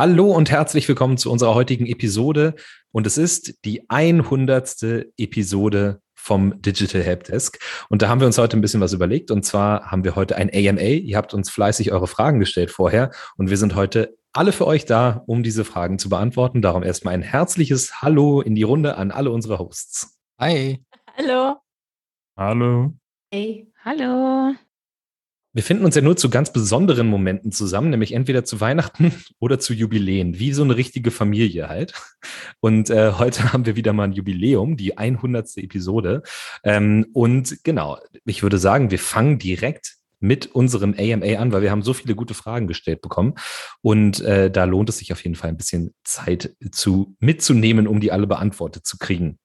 Hallo und herzlich willkommen zu unserer heutigen Episode. Und es ist die 100. Episode vom Digital Helpdesk. Und da haben wir uns heute ein bisschen was überlegt. Und zwar haben wir heute ein AMA. Ihr habt uns fleißig eure Fragen gestellt vorher. Und wir sind heute alle für euch da, um diese Fragen zu beantworten. Darum erstmal ein herzliches Hallo in die Runde an alle unsere Hosts. Hi. Hallo. Hallo. Hey. Hallo. Wir finden uns ja nur zu ganz besonderen Momenten zusammen, nämlich entweder zu Weihnachten oder zu Jubiläen, wie so eine richtige Familie halt. Und äh, heute haben wir wieder mal ein Jubiläum, die 100. Episode. Ähm, und genau, ich würde sagen, wir fangen direkt mit unserem AMA an, weil wir haben so viele gute Fragen gestellt bekommen. Und äh, da lohnt es sich auf jeden Fall ein bisschen Zeit zu mitzunehmen, um die alle beantwortet zu kriegen.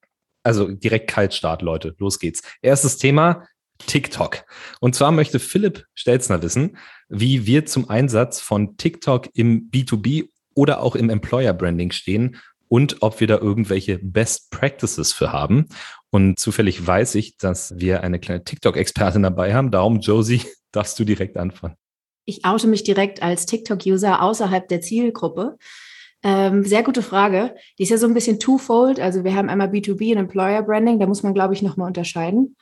Also direkt Kaltstart, Leute. Los geht's. Erstes Thema, TikTok. Und zwar möchte Philipp Stelzner wissen, wie wir zum Einsatz von TikTok im B2B oder auch im Employer Branding stehen und ob wir da irgendwelche Best Practices für haben. Und zufällig weiß ich, dass wir eine kleine TikTok-Expertin dabei haben. Darum, Josie, darfst du direkt anfangen. Ich oute mich direkt als TikTok-User außerhalb der Zielgruppe. Ähm, sehr gute Frage. Die ist ja so ein bisschen twofold. Also wir haben einmal B2B und Employer Branding. Da muss man, glaube ich, nochmal unterscheiden.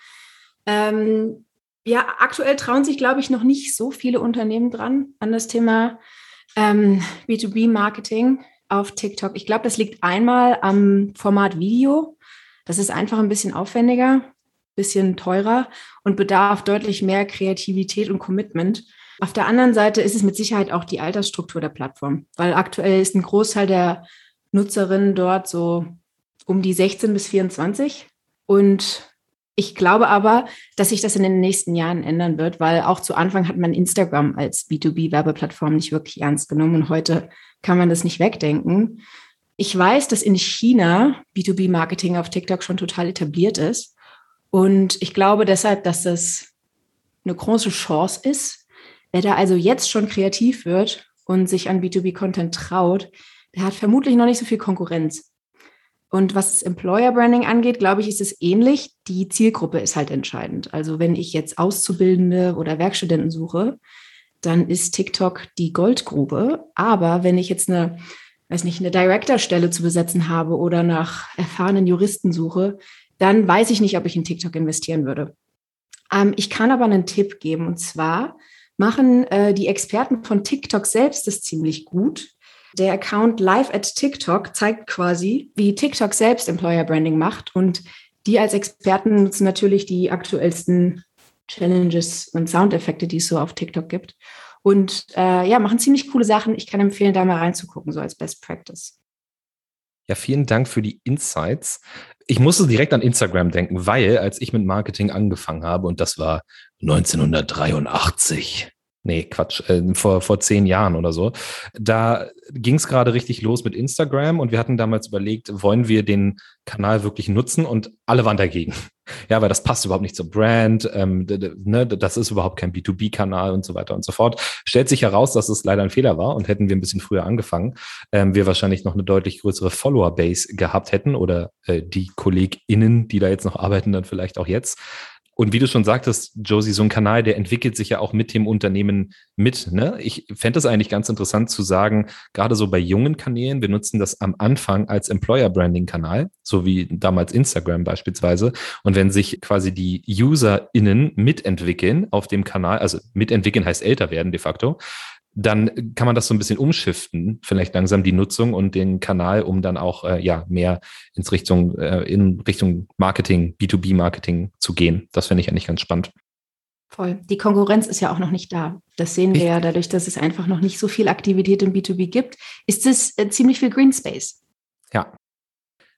Ähm, ja, aktuell trauen sich, glaube ich, noch nicht so viele Unternehmen dran an das Thema ähm, B2B-Marketing auf TikTok. Ich glaube, das liegt einmal am Format Video. Das ist einfach ein bisschen aufwendiger, bisschen teurer und bedarf deutlich mehr Kreativität und Commitment. Auf der anderen Seite ist es mit Sicherheit auch die Altersstruktur der Plattform, weil aktuell ist ein Großteil der Nutzerinnen dort so um die 16 bis 24 und ich glaube aber, dass sich das in den nächsten Jahren ändern wird, weil auch zu Anfang hat man Instagram als B2B-Werbeplattform nicht wirklich ernst genommen und heute kann man das nicht wegdenken. Ich weiß, dass in China B2B-Marketing auf TikTok schon total etabliert ist. Und ich glaube deshalb, dass das eine große Chance ist. Wer da also jetzt schon kreativ wird und sich an B2B-Content traut, der hat vermutlich noch nicht so viel Konkurrenz. Und was Employer Branding angeht, glaube ich, ist es ähnlich. Die Zielgruppe ist halt entscheidend. Also wenn ich jetzt Auszubildende oder Werkstudenten suche, dann ist TikTok die Goldgrube. Aber wenn ich jetzt eine, weiß nicht, eine Director-Stelle zu besetzen habe oder nach erfahrenen Juristen suche, dann weiß ich nicht, ob ich in TikTok investieren würde. Ähm, ich kann aber einen Tipp geben und zwar machen äh, die Experten von TikTok selbst das ziemlich gut. Der Account Live at TikTok zeigt quasi, wie TikTok selbst Employer Branding macht. Und die als Experten nutzen natürlich die aktuellsten Challenges und Soundeffekte, die es so auf TikTok gibt. Und äh, ja, machen ziemlich coole Sachen. Ich kann empfehlen, da mal reinzugucken, so als Best Practice. Ja, vielen Dank für die Insights. Ich musste direkt an Instagram denken, weil als ich mit Marketing angefangen habe, und das war 1983, Nee, Quatsch, äh, vor, vor zehn Jahren oder so. Da ging es gerade richtig los mit Instagram und wir hatten damals überlegt, wollen wir den Kanal wirklich nutzen und alle waren dagegen. Ja, weil das passt überhaupt nicht zur Brand, ähm, ne, das ist überhaupt kein B2B-Kanal und so weiter und so fort. Stellt sich heraus, dass es leider ein Fehler war und hätten wir ein bisschen früher angefangen, ähm, wir wahrscheinlich noch eine deutlich größere Follower-Base gehabt hätten oder äh, die KollegInnen, die da jetzt noch arbeiten, dann vielleicht auch jetzt. Und wie du schon sagtest, Josie, so ein Kanal, der entwickelt sich ja auch mit dem Unternehmen mit. Ne? Ich fände es eigentlich ganz interessant zu sagen, gerade so bei jungen Kanälen, wir nutzen das am Anfang als Employer-Branding-Kanal, so wie damals Instagram beispielsweise. Und wenn sich quasi die UserInnen mitentwickeln auf dem Kanal, also mitentwickeln heißt älter werden de facto, dann kann man das so ein bisschen umschiften, vielleicht langsam die Nutzung und den Kanal, um dann auch äh, ja mehr ins Richtung äh, in Richtung Marketing, B2B-Marketing zu gehen. Das finde ich eigentlich ganz spannend. Voll. Die Konkurrenz ist ja auch noch nicht da. Das sehen wir ich, ja dadurch, dass es einfach noch nicht so viel Aktivität im B2B gibt, ist es äh, ziemlich viel Green Space. Ja.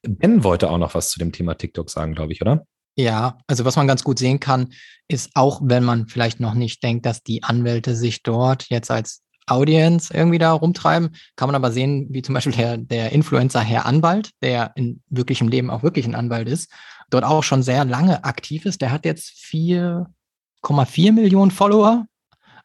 Ben wollte auch noch was zu dem Thema TikTok sagen, glaube ich, oder? Ja, also was man ganz gut sehen kann, ist auch, wenn man vielleicht noch nicht denkt, dass die Anwälte sich dort jetzt als Audience irgendwie da rumtreiben, kann man aber sehen, wie zum Beispiel der, der Influencer Herr Anwalt, der in wirklichem Leben auch wirklich ein Anwalt ist, dort auch schon sehr lange aktiv ist. Der hat jetzt 4,4 Millionen Follower,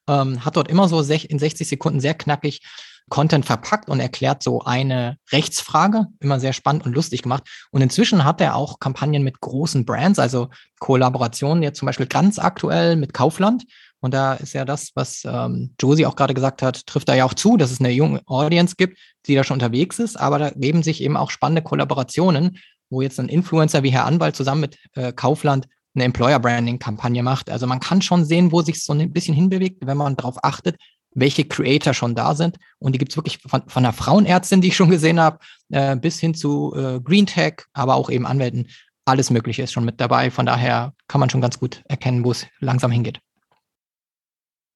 ähm, hat dort immer so in 60 Sekunden sehr knackig Content verpackt und erklärt so eine Rechtsfrage, immer sehr spannend und lustig gemacht. Und inzwischen hat er auch Kampagnen mit großen Brands, also Kollaborationen jetzt zum Beispiel ganz aktuell mit Kaufland, Und da ist ja das, was ähm, Josie auch gerade gesagt hat, trifft da ja auch zu, dass es eine junge Audience gibt, die da schon unterwegs ist. Aber da geben sich eben auch spannende Kollaborationen, wo jetzt ein Influencer wie Herr Anwalt zusammen mit äh, Kaufland eine Employer-Branding-Kampagne macht. Also man kann schon sehen, wo sich so ein bisschen hinbewegt, wenn man darauf achtet, welche Creator schon da sind. Und die gibt es wirklich von, von einer Frauenärztin, die ich schon gesehen habe, äh, bis hin zu äh, Green Tech, aber auch eben Anwälten. Alles Mögliche ist schon mit dabei. Von daher kann man schon ganz gut erkennen, wo es langsam hingeht.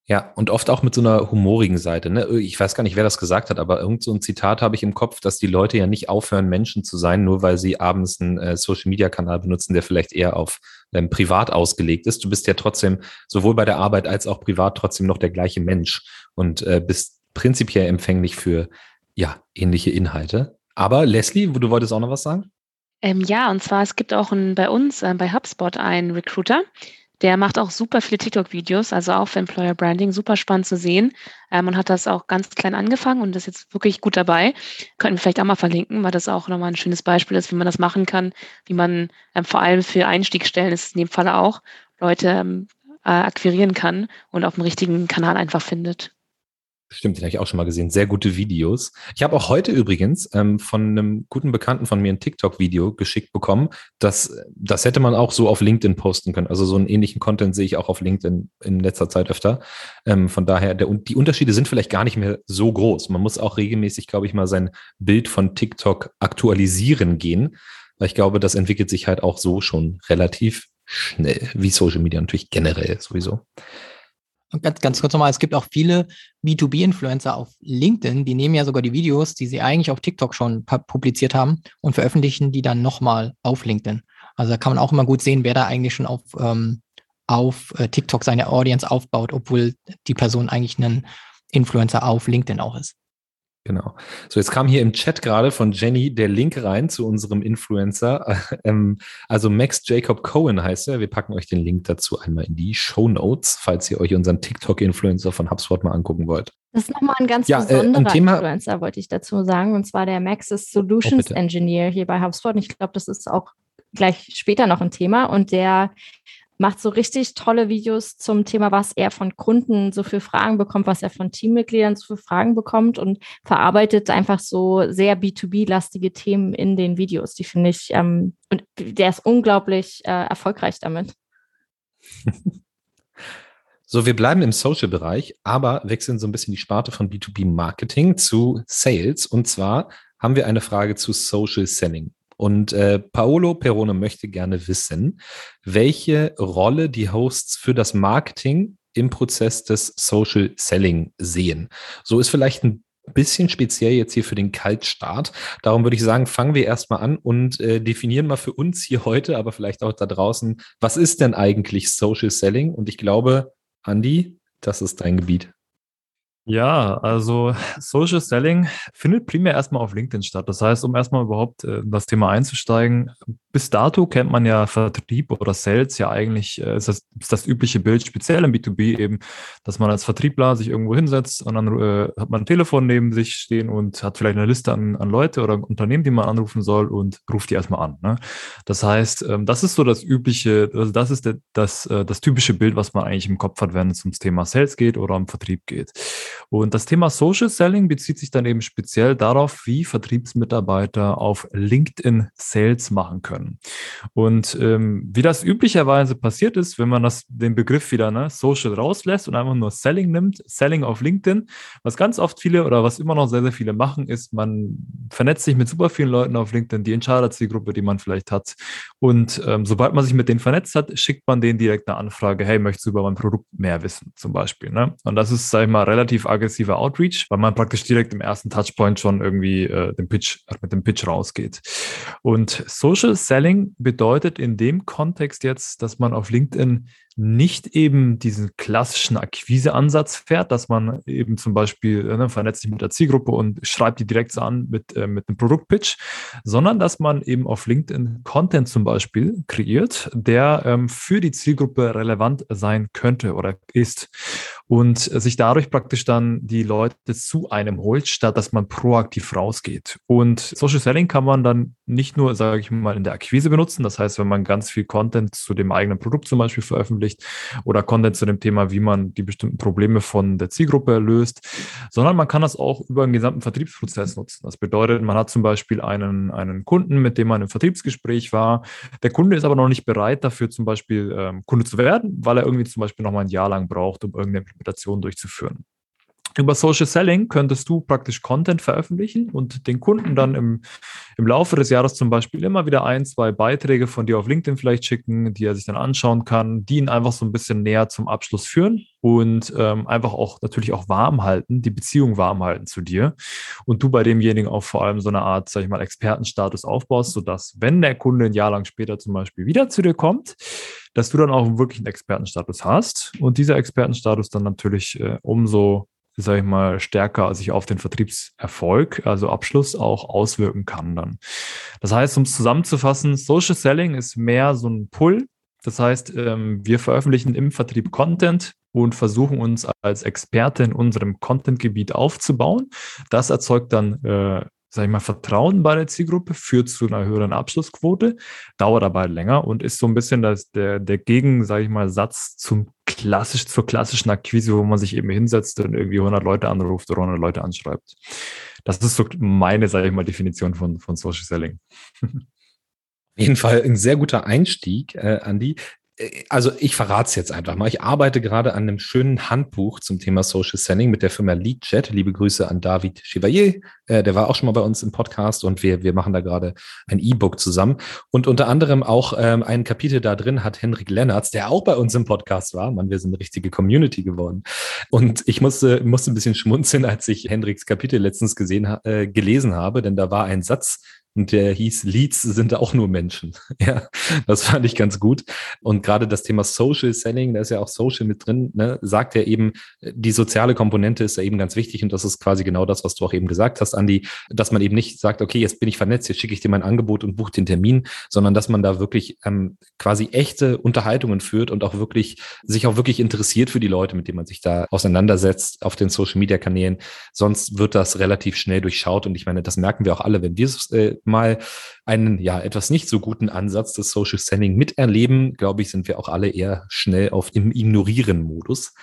Ja, und oft auch mit so einer humorigen Seite. Ne? Ich weiß gar nicht, wer das gesagt hat, aber irgend so ein Zitat habe ich im Kopf, dass die Leute ja nicht aufhören, Menschen zu sein, nur weil sie abends einen äh, Social-Media-Kanal benutzen, der vielleicht eher auf ähm, privat ausgelegt ist. Du bist ja trotzdem sowohl bei der Arbeit als auch privat trotzdem noch der gleiche Mensch und äh, bist prinzipiell empfänglich für ja ähnliche Inhalte. Aber Leslie, du wolltest auch noch was sagen? Ähm, ja, und zwar es gibt auch ein, bei uns äh, bei HubSpot einen Recruiter, der macht auch super viele TikTok-Videos, also auch für Employer Branding, super spannend zu sehen. Ähm, und hat das auch ganz klein angefangen und ist jetzt wirklich gut dabei. Könnten wir vielleicht auch mal verlinken, weil das auch nochmal ein schönes Beispiel ist, wie man das machen kann, wie man ähm, vor allem für Einstiegsstellen ist es in dem Fall auch, Leute ähm, äh, akquirieren kann und auf dem richtigen Kanal einfach findet. Stimmt, den habe ich auch schon mal gesehen. Sehr gute Videos. Ich habe auch heute übrigens ähm, von einem guten Bekannten von mir ein TikTok-Video geschickt bekommen. Das, das hätte man auch so auf LinkedIn posten können. Also so einen ähnlichen Content sehe ich auch auf LinkedIn in letzter Zeit öfter. Ähm, von daher, der, die Unterschiede sind vielleicht gar nicht mehr so groß. Man muss auch regelmäßig, glaube ich, mal sein Bild von TikTok aktualisieren gehen. Weil ich glaube, das entwickelt sich halt auch so schon relativ schnell, wie Social Media natürlich generell sowieso. Ganz, ganz kurz nochmal, es gibt auch viele B2B-Influencer auf LinkedIn, die nehmen ja sogar die Videos, die sie eigentlich auf TikTok schon publiziert haben und veröffentlichen die dann nochmal auf LinkedIn. Also da kann man auch immer gut sehen, wer da eigentlich schon auf, ähm, auf äh, TikTok seine Audience aufbaut, obwohl die Person eigentlich ein Influencer auf LinkedIn auch ist. Genau. So, jetzt kam hier im Chat gerade von Jenny der Link rein zu unserem Influencer. Ähm, also Max Jacob Cohen heißt er. Wir packen euch den Link dazu einmal in die Show Notes, falls ihr euch unseren TikTok-Influencer von HubSpot mal angucken wollt. Das ist nochmal ein ganz ja, besonderer äh, ein Thema, Influencer, wollte ich dazu sagen. Und zwar der Max ist Solutions oh, Engineer hier bei HubSpot. Und ich glaube, das ist auch gleich später noch ein Thema. Und der macht so richtig tolle Videos zum Thema, was er von Kunden so für Fragen bekommt, was er von Teammitgliedern so für Fragen bekommt und verarbeitet einfach so sehr B2B-lastige Themen in den Videos. Die finde ich, ähm, und der ist unglaublich äh, erfolgreich damit. So, wir bleiben im Social-Bereich, aber wechseln so ein bisschen die Sparte von B2B-Marketing zu Sales. Und zwar haben wir eine Frage zu Social Selling. Und äh, Paolo Perone möchte gerne wissen, welche Rolle die Hosts für das Marketing im Prozess des Social Selling sehen. So ist vielleicht ein bisschen speziell jetzt hier für den Kaltstart. Darum würde ich sagen, fangen wir erstmal an und äh, definieren mal für uns hier heute, aber vielleicht auch da draußen, was ist denn eigentlich Social Selling? Und ich glaube, Andy, das ist dein Gebiet. Ja, also Social Selling findet primär erstmal auf LinkedIn statt. Das heißt, um erstmal überhaupt äh, das Thema einzusteigen, bis dato kennt man ja Vertrieb oder Sales ja eigentlich, äh, ist, das, ist das übliche Bild, speziell im B2B eben, dass man als Vertriebler sich irgendwo hinsetzt und dann äh, hat man ein Telefon neben sich stehen und hat vielleicht eine Liste an, an Leute oder Unternehmen, die man anrufen soll und ruft die erstmal an. Ne? Das heißt, ähm, das ist so das übliche, also das ist der, das, äh, das typische Bild, was man eigentlich im Kopf hat, wenn es ums Thema Sales geht oder um Vertrieb geht. Und das Thema Social Selling bezieht sich dann eben speziell darauf, wie Vertriebsmitarbeiter auf LinkedIn Sales machen können. Und ähm, wie das üblicherweise passiert ist, wenn man das, den Begriff wieder ne, Social rauslässt und einfach nur Selling nimmt, Selling auf LinkedIn, was ganz oft viele oder was immer noch sehr, sehr viele machen, ist, man vernetzt sich mit super vielen Leuten auf LinkedIn, die Entscheiderzielgruppe, die man vielleicht hat. Und ähm, sobald man sich mit denen vernetzt hat, schickt man denen direkt eine Anfrage, hey, möchtest du über mein Produkt mehr wissen, zum Beispiel. Ne? Und das ist, sag ich mal, relativ aggressiver Outreach, weil man praktisch direkt im ersten Touchpoint schon irgendwie äh, den Pitch, mit dem Pitch rausgeht. Und Social Selling bedeutet in dem Kontext jetzt, dass man auf LinkedIn nicht eben diesen klassischen Akquiseansatz fährt, dass man eben zum Beispiel äh, ne, vernetzt sich mit der Zielgruppe und schreibt die direkt an mit, äh, mit einem Produktpitch, sondern dass man eben auf LinkedIn Content zum Beispiel kreiert, der ähm, für die Zielgruppe relevant sein könnte oder ist. und sich dadurch praktisch dann die Leute zu einem holt, statt dass man proaktiv rausgeht. Und Social Selling kann man dann nicht nur, sage ich mal, in der Akquise benutzen. Das heißt, wenn man ganz viel Content zu dem eigenen Produkt zum Beispiel veröffentlicht oder Content zu dem Thema, wie man die bestimmten Probleme von der Zielgruppe löst, sondern man kann das auch über den gesamten Vertriebsprozess nutzen. Das bedeutet, man hat zum Beispiel einen, einen Kunden, mit dem man im Vertriebsgespräch war. Der Kunde ist aber noch nicht bereit dafür, zum Beispiel ähm, Kunde zu werden, weil er irgendwie zum Beispiel noch mal ein Jahr lang braucht, um irgendeine Implementation durchzuführen. Über Social Selling könntest du praktisch Content veröffentlichen und den Kunden dann im, im Laufe des Jahres zum Beispiel immer wieder ein, zwei Beiträge von dir auf LinkedIn vielleicht schicken, die er sich dann anschauen kann, die ihn einfach so ein bisschen näher zum Abschluss führen und ähm, einfach auch natürlich auch warm halten, die Beziehung warm halten zu dir und du bei demjenigen auch vor allem so eine Art, sag ich mal, Expertenstatus aufbaust, sodass, wenn der Kunde ein Jahr lang später zum Beispiel wieder zu dir kommt, dass du dann auch wirklich einen Expertenstatus hast und dieser Expertenstatus dann natürlich äh, umso sage ich mal, stärker sich auf den Vertriebserfolg, also Abschluss, auch auswirken kann dann. Das heißt, um es zusammenzufassen, Social Selling ist mehr so ein Pull. Das heißt, ähm, wir veröffentlichen im Vertrieb Content und versuchen uns als Experte in unserem Content-Gebiet aufzubauen. Das erzeugt dann äh, sag ich mal, Vertrauen bei der Zielgruppe, führt zu einer höheren Abschlussquote, dauert aber länger und ist so ein bisschen das, der, der Gegen, sage ich mal, Satz zum klassisch, zur klassischen Akquise, wo man sich eben hinsetzt und irgendwie 100 Leute anruft oder 100 Leute anschreibt. Das ist so meine, sage ich mal, Definition von, von Social Selling. Auf jeden Fall ein sehr guter Einstieg, äh, Andi. Äh, also ich verrate es jetzt einfach mal. Ich arbeite gerade an einem schönen Handbuch zum Thema Social Selling mit der Firma LeadChat. Liebe Grüße an David Chevalier. Äh, der war auch schon mal bei uns im Podcast und wir, wir machen da gerade ein E-Book zusammen. Und unter anderem auch ähm, ein Kapitel da drin hat Henrik Lennertz, der auch bei uns im Podcast war. Mann, wir sind eine richtige Community geworden. Und ich musste, musste ein bisschen schmunzeln, als ich Henriks Kapitel letztens gesehen, äh, gelesen habe, denn da war ein Satz, und der hieß Leads sind auch nur Menschen. ja, das fand ich ganz gut. Und gerade das Thema Social Selling, da ist ja auch Social mit drin, ne, sagt er eben, die soziale Komponente ist ja eben ganz wichtig und das ist quasi genau das, was du auch eben gesagt hast, Andi, dass man eben nicht sagt, okay, jetzt bin ich vernetzt, jetzt schicke ich dir mein Angebot und buche den Termin, sondern dass man da wirklich ähm, quasi echte Unterhaltungen führt und auch wirklich sich auch wirklich interessiert für die Leute, mit denen man sich da auseinandersetzt auf den Social Media Kanälen. Sonst wird das relativ schnell durchschaut und ich meine, das merken wir auch alle, wenn wir äh, mal einen ja etwas nicht so guten Ansatz des Social Standing miterleben, glaube ich, sind wir auch alle eher schnell auf dem Ignorieren-Modus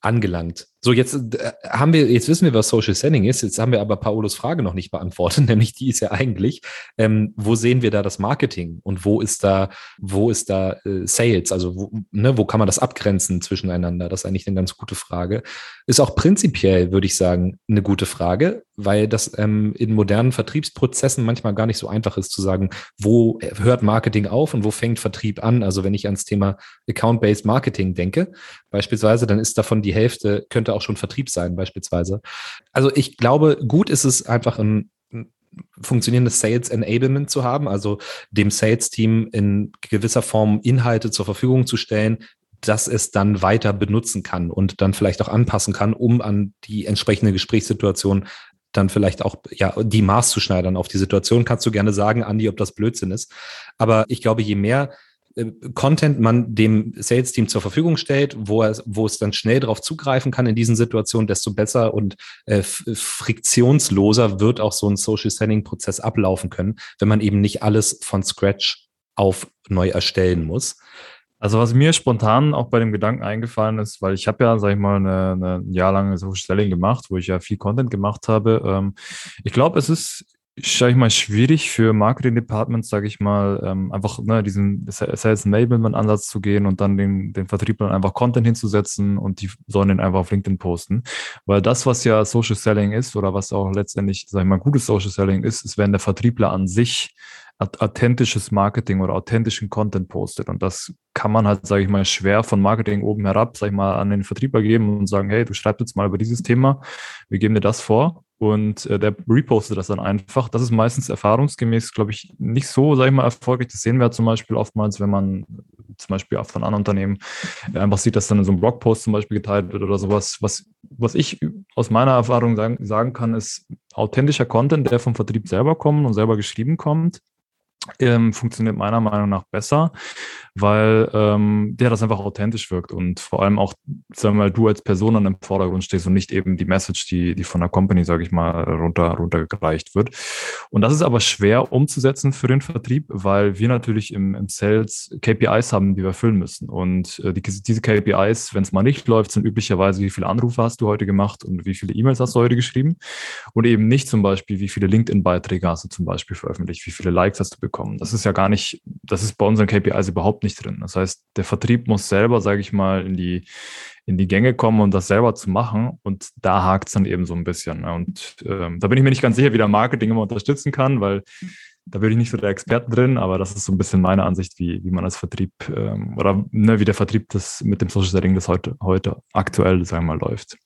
angelangt. So, jetzt äh, haben wir, jetzt wissen wir, was Social Selling ist. Jetzt haben wir aber Paolos Frage noch nicht beantwortet, nämlich die ist ja eigentlich, ähm, wo sehen wir da das Marketing und wo ist da, wo ist da äh, Sales? Also wo, ne, wo kann man das abgrenzen zwischeneinander? Das ist eigentlich eine ganz gute Frage. Ist auch prinzipiell, würde ich sagen, eine gute Frage, weil das ähm, in modernen Vertriebsprozessen manchmal gar nicht so einfach ist zu sagen, wo hört Marketing auf und wo fängt Vertrieb an? Also wenn ich ans Thema Account-Based Marketing denke, beispielsweise, dann ist davon die Hälfte, könnte auch schon Vertrieb sein, beispielsweise. Also ich glaube, gut ist es einfach ein funktionierendes Sales Enablement zu haben, also dem Sales-Team in gewisser Form Inhalte zur Verfügung zu stellen, dass es dann weiter benutzen kann und dann vielleicht auch anpassen kann, um an die entsprechende Gesprächssituation dann vielleicht auch ja die Maß zu schneidern auf die Situation. Kannst du gerne sagen, Andi, ob das Blödsinn ist. Aber ich glaube, je mehr Content man dem Sales-Team zur Verfügung stellt, wo, er, wo es dann schnell darauf zugreifen kann in diesen Situationen, desto besser und äh, friktionsloser wird auch so ein Social-Selling-Prozess ablaufen können, wenn man eben nicht alles von Scratch auf neu erstellen muss. Also was mir spontan auch bei dem Gedanken eingefallen ist, weil ich habe ja, sag ich mal, eine, eine ein Jahr lang Social Selling gemacht, wo ich ja viel Content gemacht habe. Ähm, ich glaube, es ist sage ich mal, schwierig für Marketing-Departments, sage ich mal, ähm, einfach ne, diesen Sales Enablement-Ansatz zu gehen und dann den, den Vertrieblern einfach Content hinzusetzen und die sollen den einfach auf LinkedIn posten. Weil das, was ja Social Selling ist oder was auch letztendlich, sage ich mal, gutes Social Selling ist, ist, wenn der Vertriebler an sich authentisches Marketing oder authentischen Content postet. Und das kann man halt, sage ich mal, schwer von Marketing oben herab, sage ich mal, an den Vertriebler geben und sagen, hey, du schreibst jetzt mal über dieses Thema, wir geben dir das vor und äh, der repostet das dann einfach. Das ist meistens erfahrungsgemäß, glaube ich, nicht so, sage ich mal, erfolgreich. Das sehen wir zum Beispiel oftmals, wenn man zum Beispiel auch von anderen Unternehmen einfach sieht, dass dann in so einem Blogpost zum Beispiel geteilt wird oder sowas. Was, was ich aus meiner Erfahrung sagen, sagen kann, ist authentischer Content, der vom Vertrieb selber kommt und selber geschrieben kommt ähm, funktioniert meiner Meinung nach besser, weil ähm, der das einfach authentisch wirkt und vor allem auch, sagen wir mal, du als Person an dem Vordergrund stehst und nicht eben die Message, die, die von der Company, sage ich mal, runter, runtergereicht wird. Und das ist aber schwer umzusetzen für den Vertrieb, weil wir natürlich im, im Sales KPIs haben, die wir erfüllen müssen. Und äh, die, diese KPIs, wenn es mal nicht läuft, sind üblicherweise, wie viele Anrufe hast du heute gemacht und wie viele E-Mails hast du heute geschrieben und eben nicht zum Beispiel, wie viele LinkedIn-Beiträge hast du zum Beispiel veröffentlicht, wie viele Likes hast du bekommen. Das ist ja gar nicht, das ist bei unseren KPIs überhaupt nicht drin. Das heißt, der Vertrieb muss selber, sage ich mal, in die, in die Gänge kommen und das selber zu machen. Und da hakt es dann eben so ein bisschen. Ne? Und ähm, da bin ich mir nicht ganz sicher, wie der Marketing immer unterstützen kann, weil da bin ich nicht so der Experte drin, aber das ist so ein bisschen meine Ansicht, wie, wie man als Vertrieb ähm, oder ne, wie der Vertrieb das mit dem Social Setting das heute, heute aktuell, sagen wir mal, läuft.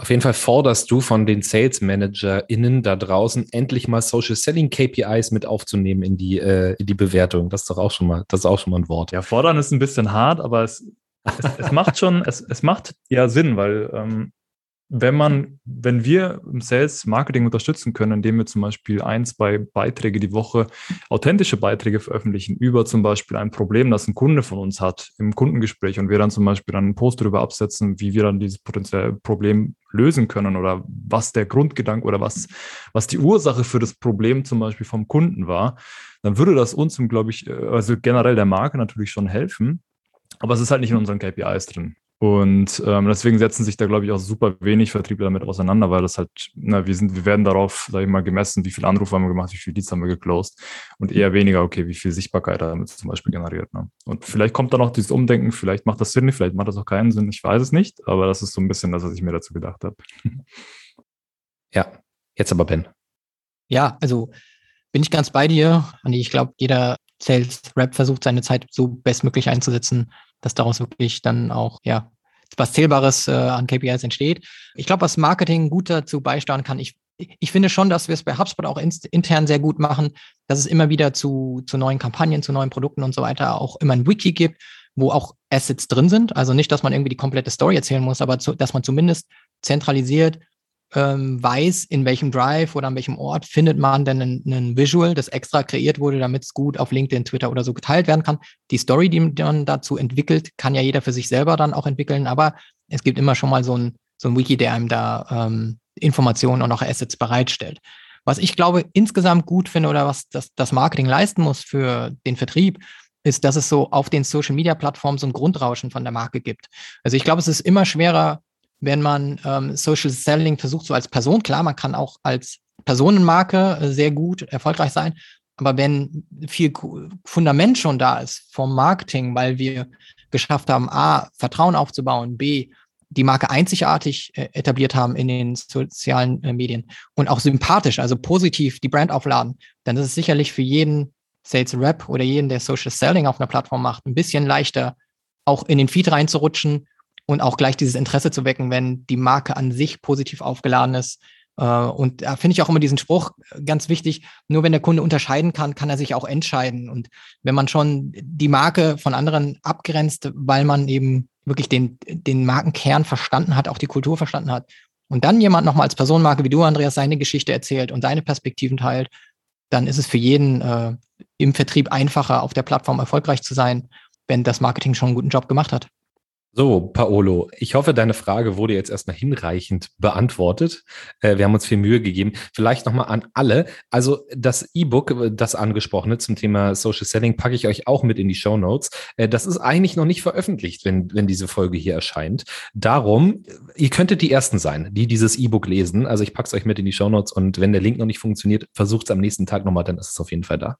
Auf jeden Fall forderst du von den Sales ManagerInnen da draußen endlich mal Social Selling KPIs mit aufzunehmen in die, äh, in die Bewertung. Das ist doch auch schon mal, das ist auch schon mal ein Wort. Ja, fordern ist ein bisschen hart, aber es, es, es macht schon, es, es macht ja Sinn, weil ähm, wenn man, wenn wir im Sales Marketing unterstützen können, indem wir zum Beispiel ein, zwei Beiträge die Woche, authentische Beiträge veröffentlichen über zum Beispiel ein Problem, das ein Kunde von uns hat im Kundengespräch und wir dann zum Beispiel dann einen Post darüber absetzen, wie wir dann dieses potenzielle Problem lösen können oder was der Grundgedanke oder was, was die Ursache für das Problem zum Beispiel vom Kunden war, dann würde das uns, glaube ich, also generell der Marke natürlich schon helfen. Aber es ist halt nicht in unseren KPIs drin. Und ähm, deswegen setzen sich da, glaube ich, auch super wenig Vertriebler damit auseinander, weil das halt, na, wir sind, wir werden darauf, sage ich mal, gemessen, wie viele Anrufe haben wir gemacht, wie viele Leads haben wir geclosed und eher weniger, okay, wie viel Sichtbarkeit damit zum Beispiel generiert. Ne? Und vielleicht kommt da noch dieses Umdenken, vielleicht macht das Sinn, vielleicht macht das auch keinen Sinn, ich weiß es nicht, aber das ist so ein bisschen das, was ich mir dazu gedacht habe. Ja, jetzt aber Ben. Ja, also bin ich ganz bei dir, Andi. Ich glaube, jeder Sales-Rap versucht seine Zeit so bestmöglich einzusetzen, dass daraus wirklich dann auch, ja, was Zählbares äh, an KPIs entsteht. Ich glaube, was Marketing gut dazu beisteuern kann, ich, ich finde schon, dass wir es bei HubSpot auch in, intern sehr gut machen, dass es immer wieder zu, zu neuen Kampagnen, zu neuen Produkten und so weiter auch immer ein Wiki gibt, wo auch Assets drin sind. Also nicht, dass man irgendwie die komplette Story erzählen muss, aber zu, dass man zumindest zentralisiert ähm, weiß, in welchem Drive oder an welchem Ort findet man denn ein Visual, das extra kreiert wurde, damit es gut auf LinkedIn, Twitter oder so geteilt werden kann. Die Story, die man dazu entwickelt, kann ja jeder für sich selber dann auch entwickeln, aber es gibt immer schon mal so ein, so ein Wiki, der einem da ähm, Informationen und auch Assets bereitstellt. Was ich glaube, insgesamt gut finde oder was das, das Marketing leisten muss für den Vertrieb, ist, dass es so auf den Social Media Plattformen so ein Grundrauschen von der Marke gibt. Also ich glaube, es ist immer schwerer, wenn man ähm, Social Selling versucht, so als Person, klar, man kann auch als Personenmarke äh, sehr gut erfolgreich sein, aber wenn viel Fundament schon da ist vom Marketing, weil wir geschafft haben, A, Vertrauen aufzubauen, B, die Marke einzigartig äh, etabliert haben in den sozialen äh, Medien und auch sympathisch, also positiv die Brand aufladen, dann ist es sicherlich für jeden Sales Rep oder jeden, der Social Selling auf einer Plattform macht, ein bisschen leichter, auch in den Feed reinzurutschen und auch gleich dieses Interesse zu wecken, wenn die Marke an sich positiv aufgeladen ist. Äh, und da finde ich auch immer diesen Spruch ganz wichtig, nur wenn der Kunde unterscheiden kann, kann er sich auch entscheiden. Und wenn man schon die Marke von anderen abgrenzt, weil man eben wirklich den, den Markenkern verstanden hat, auch die Kultur verstanden hat, und dann jemand nochmal als Personenmarke wie du, Andreas, seine Geschichte erzählt und seine Perspektiven teilt, dann ist es für jeden äh, im Vertrieb einfacher, auf der Plattform erfolgreich zu sein, wenn das Marketing schon einen guten Job gemacht hat. So, Paolo, ich hoffe, deine Frage wurde jetzt erstmal hinreichend beantwortet. Äh, wir haben uns viel Mühe gegeben. Vielleicht nochmal an alle. Also das E-Book, das angesprochene zum Thema Social Selling, packe ich euch auch mit in die Show Notes. Äh, das ist eigentlich noch nicht veröffentlicht, wenn, wenn diese Folge hier erscheint. Darum, ihr könntet die Ersten sein, die dieses E-Book lesen. Also ich packe es euch mit in die Show Notes und wenn der Link noch nicht funktioniert, versucht es am nächsten Tag nochmal, dann ist es auf jeden Fall da.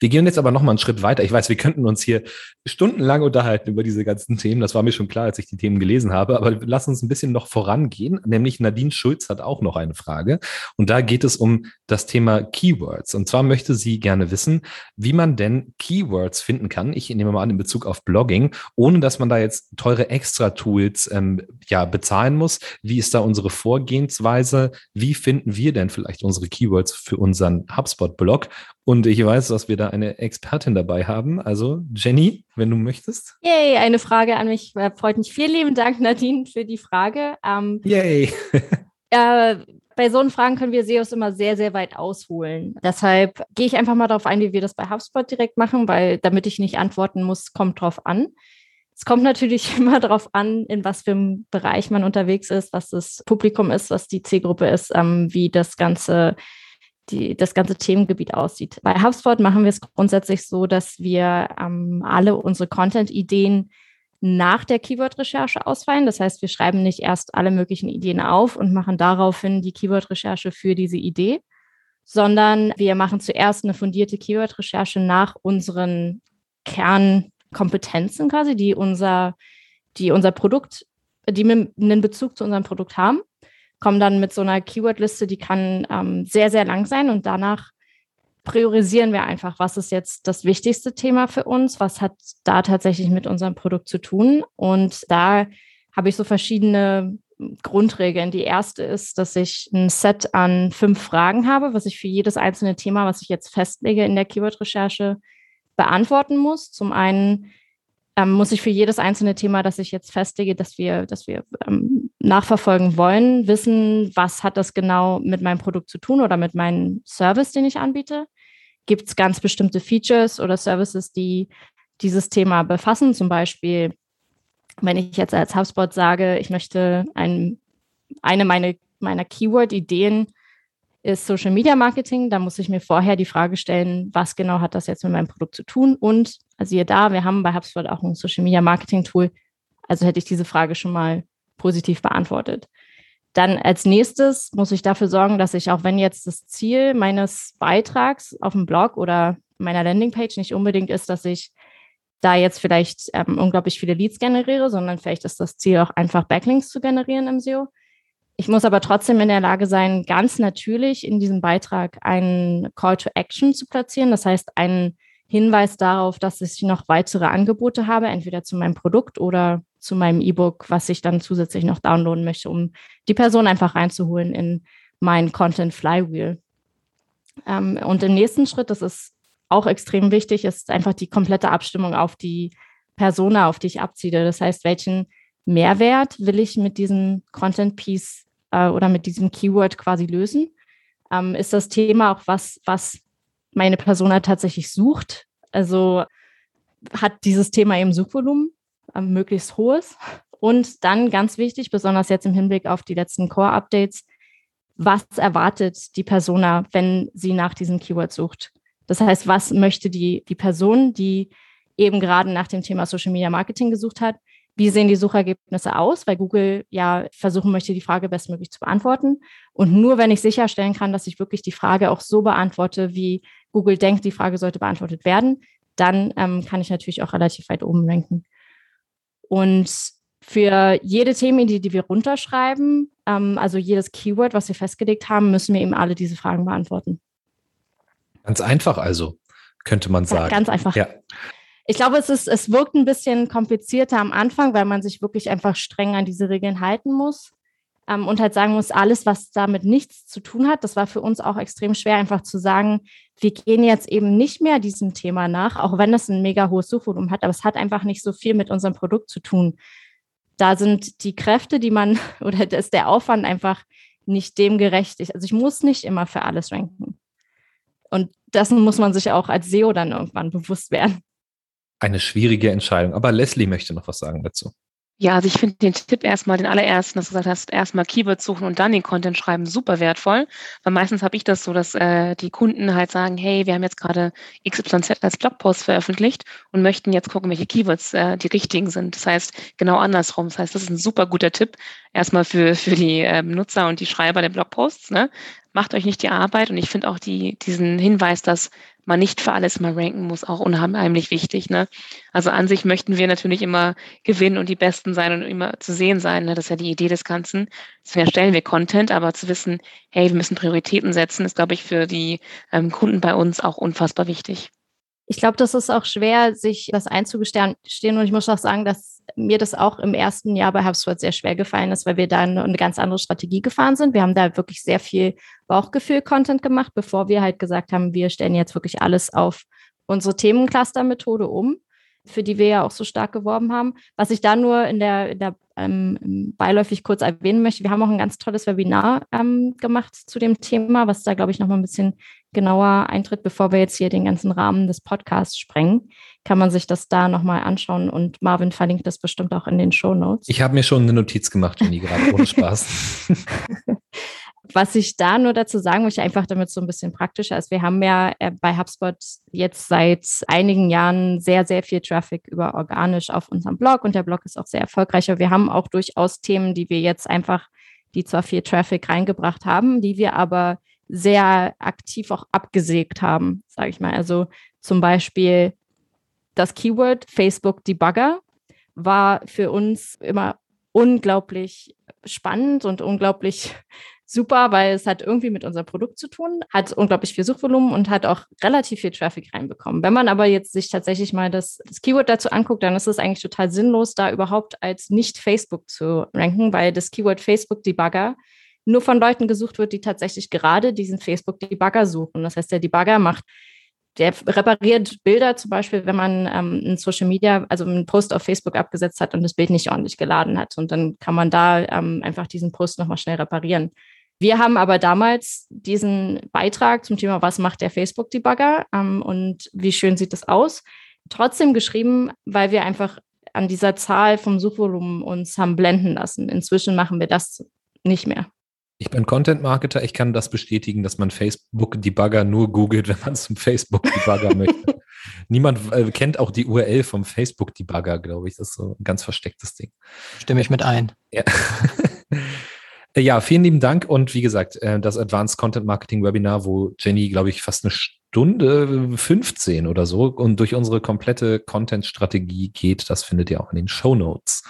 Wir gehen jetzt aber noch mal einen Schritt weiter. Ich weiß, wir könnten uns hier stundenlang unterhalten über diese ganzen Themen. Das war mir schon klar, als ich die Themen gelesen habe. Aber lass uns ein bisschen noch vorangehen. Nämlich Nadine Schulz hat auch noch eine Frage. Und da geht es um das Thema Keywords. Und zwar möchte sie gerne wissen, wie man denn Keywords finden kann. Ich nehme mal an, in Bezug auf Blogging, ohne dass man da jetzt teure Extra-Tools ähm, ja, bezahlen muss. Wie ist da unsere Vorgehensweise? Wie finden wir denn vielleicht unsere Keywords für unseren HubSpot-Blog? Und ich weiß, dass wir da eine Expertin dabei haben. Also Jenny, wenn du möchtest. Yay, eine Frage an mich. Freut mich. Vielen lieben Dank, Nadine, für die Frage. Ähm, Yay. äh, bei so Fragen können wir SEOs immer sehr, sehr weit ausholen. Deshalb gehe ich einfach mal darauf ein, wie wir das bei HubSpot direkt machen, weil damit ich nicht antworten muss, kommt drauf an. Es kommt natürlich immer darauf an, in was für einem Bereich man unterwegs ist, was das Publikum ist, was die Zielgruppe ist, ähm, wie das ganze die, das ganze Themengebiet aussieht. Bei HubSpot machen wir es grundsätzlich so, dass wir ähm, alle unsere Content-Ideen nach der Keyword-Recherche ausfallen. Das heißt, wir schreiben nicht erst alle möglichen Ideen auf und machen daraufhin die Keyword-Recherche für diese Idee, sondern wir machen zuerst eine fundierte Keyword-Recherche nach unseren Kernkompetenzen quasi, die unser, die unser Produkt, die einen Bezug zu unserem Produkt haben, kommen dann mit so einer Keyword-Liste, die kann ähm, sehr, sehr lang sein und danach priorisieren wir einfach, was ist jetzt das wichtigste Thema für uns, was hat da tatsächlich mit unserem Produkt zu tun. Und da habe ich so verschiedene Grundregeln. Die erste ist, dass ich ein Set an fünf Fragen habe, was ich für jedes einzelne Thema, was ich jetzt festlege in der Keyword-Recherche, beantworten muss. Zum einen ähm, muss ich für jedes einzelne Thema, das ich jetzt festlege, dass wir, dass wir ähm, nachverfolgen wollen, wissen, was hat das genau mit meinem Produkt zu tun oder mit meinem Service, den ich anbiete gibt es ganz bestimmte Features oder Services, die dieses Thema befassen. Zum Beispiel, wenn ich jetzt als HubSpot sage, ich möchte ein, eine meiner, meiner Keyword-Ideen ist Social Media Marketing, dann muss ich mir vorher die Frage stellen, was genau hat das jetzt mit meinem Produkt zu tun? Und also ihr da, wir haben bei HubSpot auch ein Social Media Marketing Tool. Also hätte ich diese Frage schon mal positiv beantwortet. Dann als nächstes muss ich dafür sorgen, dass ich, auch wenn jetzt das Ziel meines Beitrags auf dem Blog oder meiner Landingpage nicht unbedingt ist, dass ich da jetzt vielleicht ähm, unglaublich viele Leads generiere, sondern vielleicht ist das Ziel auch einfach Backlinks zu generieren im SEO. Ich muss aber trotzdem in der Lage sein, ganz natürlich in diesem Beitrag einen Call to Action zu platzieren. Das heißt, einen Hinweis darauf, dass ich noch weitere Angebote habe, entweder zu meinem Produkt oder zu meinem E-Book, was ich dann zusätzlich noch downloaden möchte, um die Person einfach reinzuholen in mein Content Flywheel. Ähm, und im nächsten Schritt, das ist auch extrem wichtig, ist einfach die komplette Abstimmung auf die Persona, auf die ich abziehe. Das heißt, welchen Mehrwert will ich mit diesem Content Piece äh, oder mit diesem Keyword quasi lösen? Ähm, ist das Thema auch was, was meine Persona tatsächlich sucht? Also hat dieses Thema eben Suchvolumen? ähm, möglichst hohes. Und dann ganz wichtig, besonders jetzt im Hinblick auf die letzten Core-Updates, was erwartet die Persona, wenn sie nach diesem Keyword sucht? Das heißt, was möchte die, die Person, die eben gerade nach dem Thema Social Media Marketing gesucht hat, wie sehen die Suchergebnisse aus, weil Google ja versuchen möchte, die Frage bestmöglich zu beantworten. Und nur wenn ich sicherstellen kann, dass ich wirklich die Frage auch so beantworte, wie Google denkt, die Frage sollte beantwortet werden, dann ähm, kann ich natürlich auch relativ weit oben ranken. Und für jede Themenidee, die wir runterschreiben, ähm, also jedes Keyword, was wir festgelegt haben, müssen wir eben alle diese Fragen beantworten. Ganz einfach also, könnte man sagen. Ja, ganz einfach. Ja. Ich glaube, es, ist, es wirkt ein bisschen komplizierter am Anfang, weil man sich wirklich einfach streng an diese Regeln halten muss ähm, und halt sagen muss, alles, was damit nichts zu tun hat, das war für uns auch extrem schwer, einfach zu sagen, wir gehen jetzt eben nicht mehr diesem Thema nach, auch wenn es ein mega hohes Suchvolumen hat, aber es hat einfach nicht so viel mit unserem Produkt zu tun. Da sind die Kräfte, die man, oder ist der Aufwand einfach nicht dem gerecht. Also ich muss nicht immer für alles ranken. Und dessen muss man sich auch als SEO dann irgendwann bewusst werden. Eine schwierige Entscheidung. Aber Leslie möchte noch was sagen dazu. Ja, also ich finde den Tipp erstmal, den allerersten, dass du gesagt hast, erstmal Keywords suchen und dann den Content schreiben, super wertvoll. Weil meistens habe ich das so, dass äh, die Kunden halt sagen, hey, wir haben jetzt gerade XYZ als Blogpost veröffentlicht und möchten jetzt gucken, welche Keywords äh, die richtigen sind. Das heißt, genau andersrum. Das heißt, das ist ein super guter Tipp, erstmal für, für die äh, Nutzer und die Schreiber der Blogposts. Ne? Macht euch nicht die Arbeit und ich finde auch die, diesen Hinweis, dass man nicht für alles mal ranken muss, auch unheimlich wichtig. Ne? Also an sich möchten wir natürlich immer gewinnen und die Besten sein und immer zu sehen sein. Ne? Das ist ja die Idee des Ganzen. Deswegen erstellen wir Content, aber zu wissen, hey, wir müssen Prioritäten setzen, ist, glaube ich, für die ähm, Kunden bei uns auch unfassbar wichtig. Ich glaube, das ist auch schwer, sich das einzugestehen. Und ich muss auch sagen, dass mir das auch im ersten Jahr bei HubSpot sehr schwer gefallen ist, weil wir da eine, eine ganz andere Strategie gefahren sind. Wir haben da wirklich sehr viel Bauchgefühl-Content gemacht, bevor wir halt gesagt haben, wir stellen jetzt wirklich alles auf unsere Themencluster-Methode um. Für die wir ja auch so stark geworben haben. Was ich da nur in der, in der ähm, beiläufig kurz erwähnen möchte, wir haben auch ein ganz tolles Webinar ähm, gemacht zu dem Thema, was da, glaube ich, nochmal ein bisschen genauer eintritt, bevor wir jetzt hier den ganzen Rahmen des Podcasts sprengen, kann man sich das da nochmal anschauen und Marvin verlinkt das bestimmt auch in den Show Notes. Ich habe mir schon eine Notiz gemacht, Jenny, gerade ohne Spaß. Was ich da nur dazu sagen möchte, einfach damit so ein bisschen praktischer ist. Wir haben ja äh, bei HubSpot jetzt seit einigen Jahren sehr, sehr viel Traffic über organisch auf unserem Blog und der Blog ist auch sehr erfolgreich. Aber wir haben auch durchaus Themen, die wir jetzt einfach, die zwar viel Traffic reingebracht haben, die wir aber sehr aktiv auch abgesägt haben, sage ich mal. Also zum Beispiel das Keyword Facebook Debugger war für uns immer unglaublich spannend und unglaublich super, weil es hat irgendwie mit unserem Produkt zu tun, hat unglaublich viel Suchvolumen und hat auch relativ viel Traffic reinbekommen. Wenn man aber jetzt sich tatsächlich mal das, das Keyword dazu anguckt, dann ist es eigentlich total sinnlos, da überhaupt als nicht Facebook zu ranken, weil das Keyword Facebook Debugger nur von Leuten gesucht wird, die tatsächlich gerade diesen Facebook Debugger suchen. Das heißt, der Debugger macht der repariert Bilder zum Beispiel, wenn man ähm, ein Social Media, also einen Post auf Facebook abgesetzt hat und das Bild nicht ordentlich geladen hat. Und dann kann man da ähm, einfach diesen Post nochmal schnell reparieren. Wir haben aber damals diesen Beitrag zum Thema, was macht der Facebook-Debugger ähm, und wie schön sieht das aus, trotzdem geschrieben, weil wir einfach an dieser Zahl vom Suchvolumen uns haben blenden lassen. Inzwischen machen wir das nicht mehr. Ich bin Content-Marketer, ich kann das bestätigen, dass man Facebook-Debugger nur googelt, wenn man zum Facebook-Debugger möchte. Niemand äh, kennt auch die URL vom Facebook-Debugger, glaube ich. Das ist so ein ganz verstecktes Ding. Stimme ich mit ein. Ja. Äh, ja, vielen lieben Dank. Und wie gesagt, äh, das Advanced Content Marketing Webinar, wo Jenny, glaube ich, fast eine Stunde 15 oder so und durch unsere komplette Content-Strategie geht, das findet ihr auch in den Show Notes.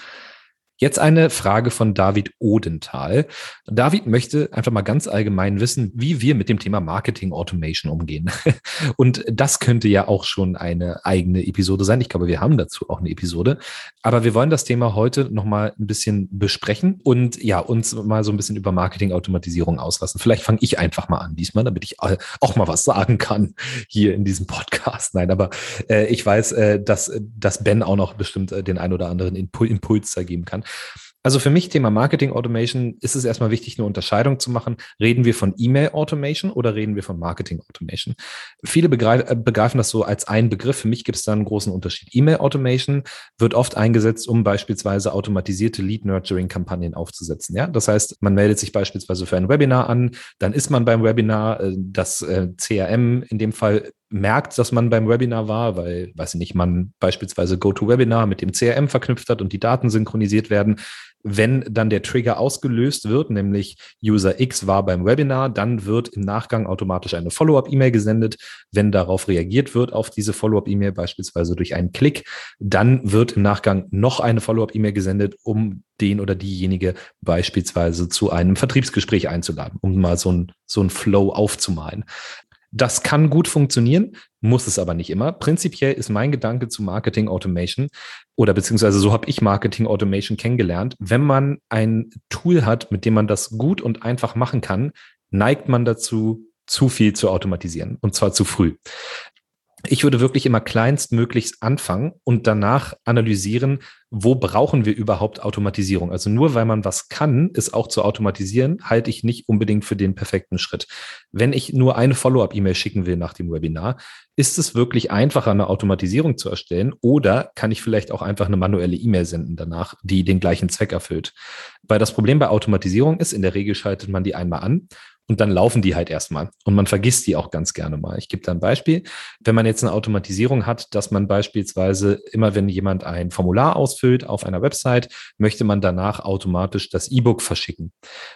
Jetzt eine Frage von David Odenthal. David möchte einfach mal ganz allgemein wissen, wie wir mit dem Thema Marketing Automation umgehen. Und das könnte ja auch schon eine eigene Episode sein. Ich glaube, wir haben dazu auch eine Episode. Aber wir wollen das Thema heute nochmal ein bisschen besprechen und ja, uns mal so ein bisschen über Marketing Automatisierung auslassen. Vielleicht fange ich einfach mal an diesmal, damit ich auch mal was sagen kann hier in diesem Podcast. Nein, aber äh, ich weiß, äh, dass, dass Ben auch noch bestimmt äh, den ein oder anderen Impuls da geben kann. Also für mich Thema Marketing Automation ist es erstmal wichtig, eine Unterscheidung zu machen. Reden wir von E-Mail Automation oder reden wir von Marketing Automation? Viele äh, begreifen das so als einen Begriff. Für mich gibt es da einen großen Unterschied. E-Mail Automation wird oft eingesetzt, um beispielsweise automatisierte Lead Nurturing Kampagnen aufzusetzen. Ja, das heißt, man meldet sich beispielsweise für ein Webinar an, dann ist man beim Webinar, äh, das äh, CRM in dem Fall merkt, dass man beim Webinar war, weil, weiß ich nicht, man beispielsweise GoToWebinar mit dem CRM verknüpft hat und die Daten synchronisiert werden. Wenn dann der Trigger ausgelöst wird, nämlich User X war beim Webinar, dann wird im Nachgang automatisch eine Follow-up-E-Mail gesendet. Wenn darauf reagiert wird, auf diese Follow-up-E-Mail beispielsweise durch einen Klick, dann wird im Nachgang noch eine Follow-up-E-Mail gesendet, um den oder diejenige beispielsweise zu einem Vertriebsgespräch einzuladen, um mal so ein, so ein Flow aufzumalen. Das kann gut funktionieren, muss es aber nicht immer. Prinzipiell ist mein Gedanke zu Marketing Automation oder beziehungsweise so habe ich Marketing Automation kennengelernt. Wenn man ein Tool hat, mit dem man das gut und einfach machen kann, neigt man dazu, zu viel zu automatisieren und zwar zu früh ich würde wirklich immer kleinstmöglichst anfangen und danach analysieren, wo brauchen wir überhaupt Automatisierung. Also nur weil man was kann, es auch zu automatisieren, halte ich nicht unbedingt für den perfekten Schritt. Wenn ich nur eine Follow-up-E-Mail schicken will nach dem Webinar, ist es wirklich einfacher, eine Automatisierung zu erstellen oder kann ich vielleicht auch einfach eine manuelle E-Mail senden danach, die den gleichen Zweck erfüllt. Weil das Problem bei Automatisierung ist, in der Regel schaltet man die einmal an und dann laufen die halt erstmal. Und man vergisst die auch ganz gerne mal. Ich gebe da ein Beispiel. Wenn man jetzt eine Automatisierung hat, dass man beispielsweise immer, wenn jemand ein Formular ausfüllt auf einer Website, möchte man danach automatisch das E-Book verschicken.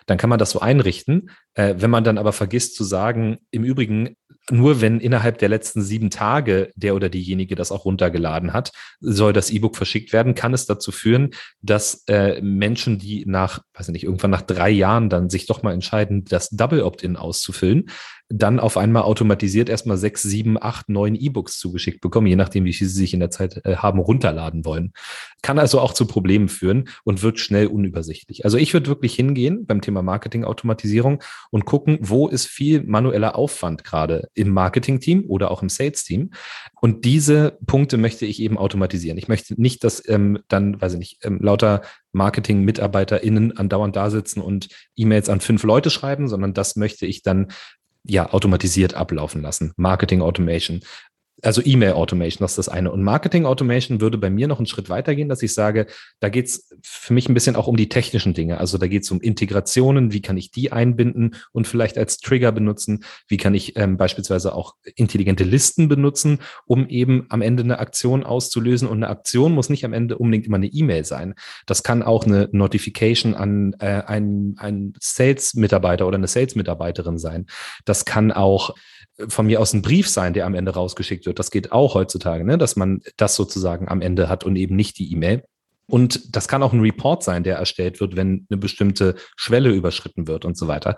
Dann kann man das so einrichten. Äh, wenn man dann aber vergisst zu sagen, im Übrigen, nur wenn innerhalb der letzten sieben Tage der oder diejenige das auch runtergeladen hat, soll das E-Book verschickt werden, kann es dazu führen, dass äh, Menschen, die nach, weiß ich nicht, irgendwann nach drei Jahren dann sich doch mal entscheiden, das Double Opt-in auszufüllen, dann auf einmal automatisiert erstmal sechs, sieben, acht, neun E-Books zugeschickt bekommen, je nachdem, wie viel sie sich in der Zeit äh, haben runterladen wollen. Kann also auch zu Problemen führen und wird schnell unübersichtlich. Also ich würde wirklich hingehen beim Thema Marketing-Automatisierung und gucken, wo ist viel manueller Aufwand gerade im Marketing-Team oder auch im Sales-Team. Und diese Punkte möchte ich eben automatisieren. Ich möchte nicht, dass ähm, dann, weiß ich nicht, ähm, lauter Marketing-MitarbeiterInnen andauernd da sitzen und E-Mails an fünf Leute schreiben, sondern das möchte ich dann ja automatisiert ablaufen lassen. Marketing Automation, also E-Mail Automation, das ist das eine. Und Marketing Automation würde bei mir noch einen Schritt weitergehen, dass ich sage, da geht es für mich ein bisschen auch um die technischen Dinge. Also da geht es um Integrationen, wie kann ich die einbinden und vielleicht als Trigger benutzen, wie kann ich ähm, beispielsweise auch intelligente Listen benutzen, um eben am Ende eine Aktion auszulösen. Und eine Aktion muss nicht am Ende unbedingt immer eine E-Mail sein. Das kann auch eine Notification an äh, einen, einen Sales-Mitarbeiter oder eine Sales-Mitarbeiterin sein. Das kann auch von mir aus ein Brief sein, der am Ende rausgeschickt wird. Das geht auch heutzutage, ne? dass man das sozusagen am Ende hat und eben nicht die E-Mail. Und das kann auch ein Report sein, der erstellt wird, wenn eine bestimmte Schwelle überschritten wird und so weiter.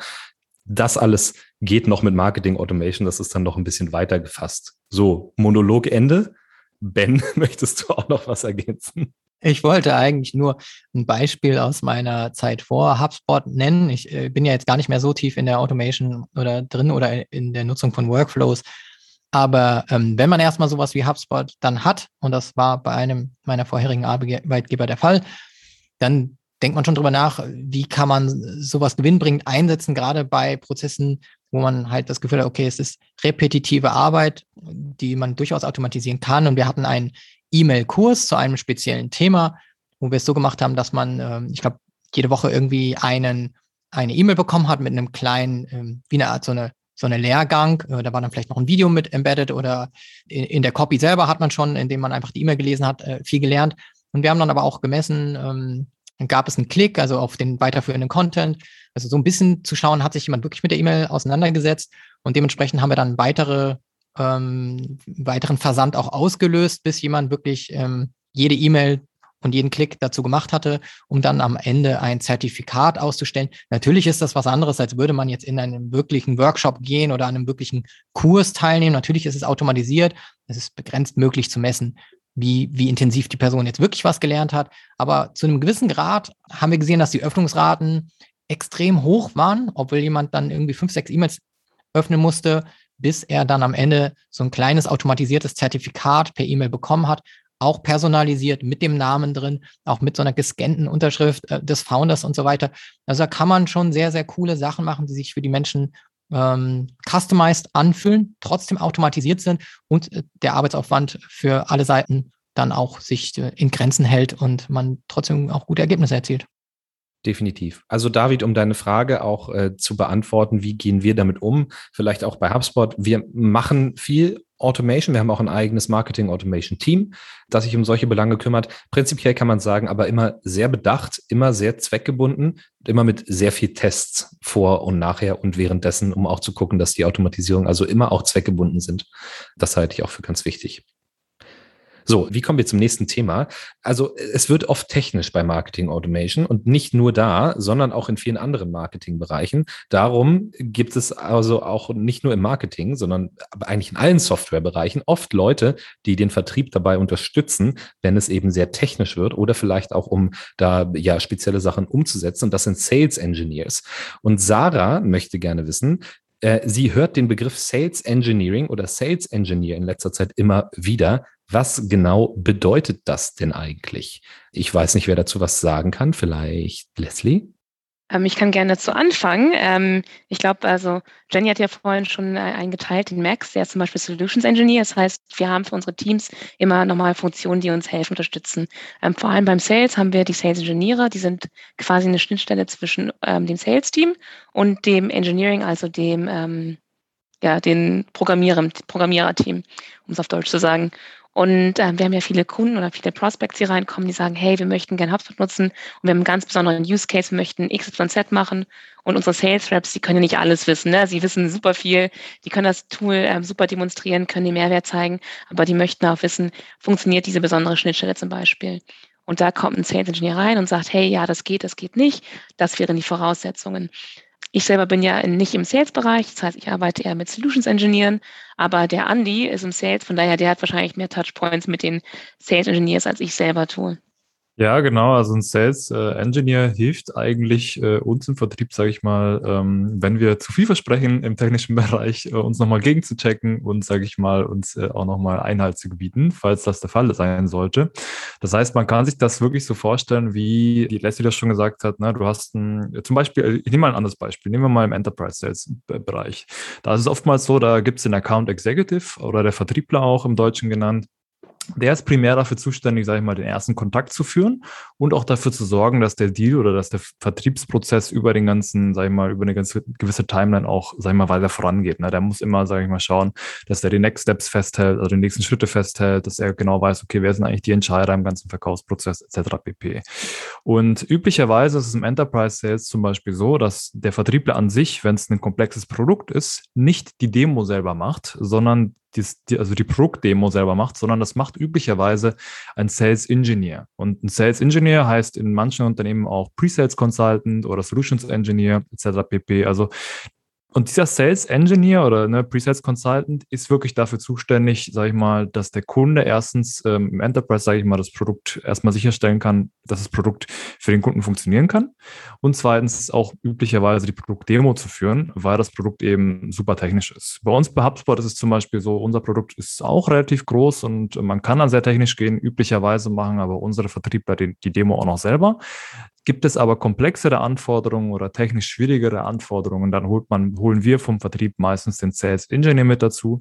Das alles geht noch mit Marketing Automation. Das ist dann noch ein bisschen weiter gefasst. So, Monolog Ende. Ben, möchtest du auch noch was ergänzen? Ich wollte eigentlich nur ein Beispiel aus meiner Zeit vor HubSpot nennen. Ich äh, bin ja jetzt gar nicht mehr so tief in der Automation oder drin oder in der Nutzung von Workflows. Aber ähm, wenn man erstmal sowas wie HubSpot dann hat, und das war bei einem meiner vorherigen Arbeitgeber der Fall, dann denkt man schon drüber nach, wie kann man sowas gewinnbringend einsetzen, gerade bei Prozessen, wo man halt das Gefühl hat, okay, es ist repetitive Arbeit, die man durchaus automatisieren kann. Und wir hatten einen E-Mail-Kurs zu einem speziellen Thema, wo wir es so gemacht haben, dass man, ähm, ich glaube, jede Woche irgendwie einen, eine E-Mail bekommen hat mit einem kleinen, ähm, wie eine Art so eine so eine Lehrgang. Äh, da war dann vielleicht noch ein Video mit embedded oder in, in der Copy selber hat man schon, indem man einfach die E-Mail gelesen hat, äh, viel gelernt. Und wir haben dann aber auch gemessen, ähm, gab es einen Klick, also auf den weiterführenden Content. Also so ein bisschen zu schauen, hat sich jemand wirklich mit der E-Mail auseinandergesetzt. Und dementsprechend haben wir dann weitere ähm, weiteren Versand auch ausgelöst, bis jemand wirklich ähm, jede E-Mail und jeden Klick dazu gemacht hatte, um dann am Ende ein Zertifikat auszustellen. Natürlich ist das was anderes, als würde man jetzt in einen wirklichen Workshop gehen oder an einem wirklichen Kurs teilnehmen. Natürlich ist es automatisiert, es ist begrenzt möglich zu messen, wie, wie intensiv die Person jetzt wirklich was gelernt hat. Aber zu einem gewissen Grad haben wir gesehen, dass die Öffnungsraten extrem hoch waren, obwohl jemand dann irgendwie fünf, sechs E-Mails öffnen musste, bis er dann am Ende so ein kleines automatisiertes Zertifikat per E-Mail bekommen hat, auch personalisiert mit dem Namen drin, auch mit so einer gescannten Unterschrift äh, des Founders und so weiter. Also da kann man schon sehr, sehr coole Sachen machen, die sich für die Menschen ähm, customized anfühlen, trotzdem automatisiert sind und äh, der Arbeitsaufwand für alle Seiten dann auch sich äh, in Grenzen hält und man trotzdem auch gute Ergebnisse erzielt. Definitiv. Also David, um deine Frage auch äh, zu beantworten, wie gehen wir damit um? Vielleicht auch bei HubSpot. Wir machen viel Automation. Wir haben auch ein eigenes Marketing Automation Team, das sich um solche Belange kümmert. Prinzipiell kann man sagen, aber immer sehr bedacht, immer sehr zweckgebunden, immer mit sehr viel Tests vor und nachher und währenddessen, um auch zu gucken, dass die Automatisierung also immer auch zweckgebunden sind. Das halte ich auch für ganz wichtig. So, wie kommen wir zum nächsten Thema? Also es wird oft technisch bei Marketing Automation und nicht nur da, sondern auch in vielen anderen Marketingbereichen. Darum gibt es also auch nicht nur im Marketing, sondern eigentlich in allen Softwarebereichen oft Leute, die den Vertrieb dabei unterstützen, wenn es eben sehr technisch wird oder vielleicht auch um da ja spezielle Sachen umzusetzen. Und das sind Sales Engineers. Und Sarah möchte gerne wissen, Sie hört den Begriff Sales Engineering oder Sales Engineer in letzter Zeit immer wieder. Was genau bedeutet das denn eigentlich? Ich weiß nicht, wer dazu was sagen kann. Vielleicht Leslie? Ähm, ich kann gerne dazu anfangen. Ähm, ich glaube, also Jenny hat ja vorhin schon äh, eingeteilt, den Max, der ist zum Beispiel Solutions Engineer. Das heißt, wir haben für unsere Teams immer nochmal Funktionen, die uns helfen, unterstützen. Ähm, vor allem beim Sales haben wir die Sales Engineere, die sind quasi eine Schnittstelle zwischen dem Sales-Team und dem Engineering, also dem ja, den Programmierer, Programmierer-Team, um es auf Deutsch zu sagen. Und äh, wir haben ja viele Kunden oder viele Prospects, die reinkommen, die sagen, hey, wir möchten gerne HubSpot nutzen und wir haben einen ganz besonderen Use Case, wir möchten XYZ machen. Und unsere Sales Reps, die können ja nicht alles wissen. Ne? Sie wissen super viel, die können das Tool ähm, super demonstrieren, können den Mehrwert zeigen, aber die möchten auch wissen, funktioniert diese besondere Schnittstelle zum Beispiel. Und da kommt ein Sales Engineer rein und sagt, hey, ja, das geht, das geht nicht. Das wären die Voraussetzungen. Ich selber bin ja nicht im Sales-Bereich, das heißt, ich arbeite eher mit Solutions Engineeren, aber der Andy ist im Sales, von daher, der hat wahrscheinlich mehr Touchpoints mit den Sales Engineers, als ich selber tue. Ja, genau. Also ein Sales äh, Engineer hilft eigentlich äh, uns im Vertrieb, sage ich mal, ähm, wenn wir zu viel versprechen im technischen Bereich, äh, uns nochmal gegenzuchecken und, sage ich mal, uns äh, auch nochmal Einhalt zu gebieten, falls das der Fall sein sollte. Das heißt, man kann sich das wirklich so vorstellen, wie die Leslie das schon gesagt hat. Ne? Du hast ein, zum Beispiel, ich nehme mal ein anderes Beispiel, nehmen wir mal im Enterprise Sales Bereich. Da ist es oftmals so, da gibt es den Account Executive oder der Vertriebler auch im Deutschen genannt der ist primär dafür zuständig, sage ich mal, den ersten Kontakt zu führen und auch dafür zu sorgen, dass der Deal oder dass der Vertriebsprozess über den ganzen, sage ich mal, über eine ganz gewisse Timeline auch, sage ich mal, weiter vorangeht. Ne? Der muss immer, sage ich mal, schauen, dass er die Next Steps festhält, also die nächsten Schritte festhält, dass er genau weiß, okay, wer sind eigentlich die Entscheider im ganzen Verkaufsprozess etc. pp. Und üblicherweise ist es im Enterprise Sales zum Beispiel so, dass der Vertriebler an sich, wenn es ein komplexes Produkt ist, nicht die Demo selber macht, sondern die, also die Produktdemo selber macht, sondern das macht üblicherweise ein Sales Engineer. Und ein Sales Engineer heißt in manchen Unternehmen auch Pre-Sales Consultant oder Solutions Engineer etc. pp. Also und dieser Sales Engineer oder ne, Pre-Sales Consultant ist wirklich dafür zuständig, sage ich mal, dass der Kunde erstens ähm, im Enterprise, sage ich mal, das Produkt erstmal sicherstellen kann, dass das Produkt für den Kunden funktionieren kann. Und zweitens auch üblicherweise die Produktdemo zu führen, weil das Produkt eben super technisch ist. Bei uns bei HubSpot ist es zum Beispiel so, unser Produkt ist auch relativ groß und man kann dann sehr technisch gehen, üblicherweise machen aber unsere Vertriebler die, die Demo auch noch selber. Gibt es aber komplexere Anforderungen oder technisch schwierigere Anforderungen, dann holt man, holen wir vom Vertrieb meistens den Sales Engineer mit dazu,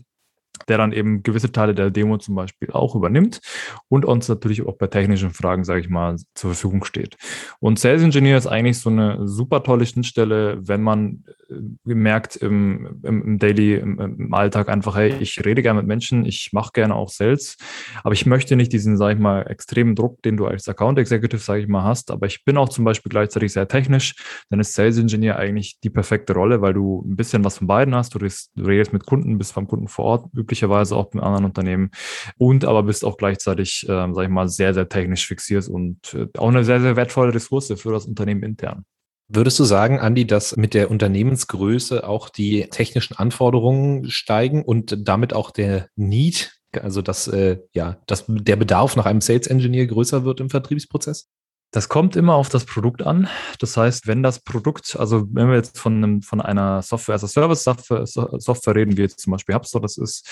der dann eben gewisse Teile der Demo zum Beispiel auch übernimmt und uns natürlich auch bei technischen Fragen, sage ich mal, zur Verfügung steht. Und Sales Engineer ist eigentlich so eine super tolle Schnittstelle, wenn man äh, merkt im, im, im Daily, im, im, Alltag einfach, hey, ich rede gerne mit Menschen, ich mache gerne auch Sales, aber ich möchte nicht diesen, sage ich mal, extremen Druck, den du als Account Executive, sage ich mal, hast, aber ich bin auch zum Beispiel gleichzeitig sehr technisch, dann ist Sales Engineer eigentlich die perfekte Rolle, weil du ein bisschen was von beiden hast, du redest, du redest mit Kunden, bist beim Kunden vor Ort, üblicherweise auch mit anderen Unternehmen und aber bist auch gleichzeitig, äh, sag ich mal, sehr, sehr technisch fixiert und äh, auch eine sehr, sehr wertvolle Ressource für das Unternehmen intern. Würdest du sagen, Andi, dass mit der Unternehmensgröße auch die technischen Anforderungen steigen und damit auch der Need, also dass äh, ja, dass der Bedarf nach einem Sales Engineer größer wird im Vertriebsprozess? Das kommt immer auf das Produkt an. Das heißt, wenn das Produkt, also wenn wir jetzt von, einem, von einer Software as a Service Software, reden, wie jetzt zum Beispiel HubSpot das ist,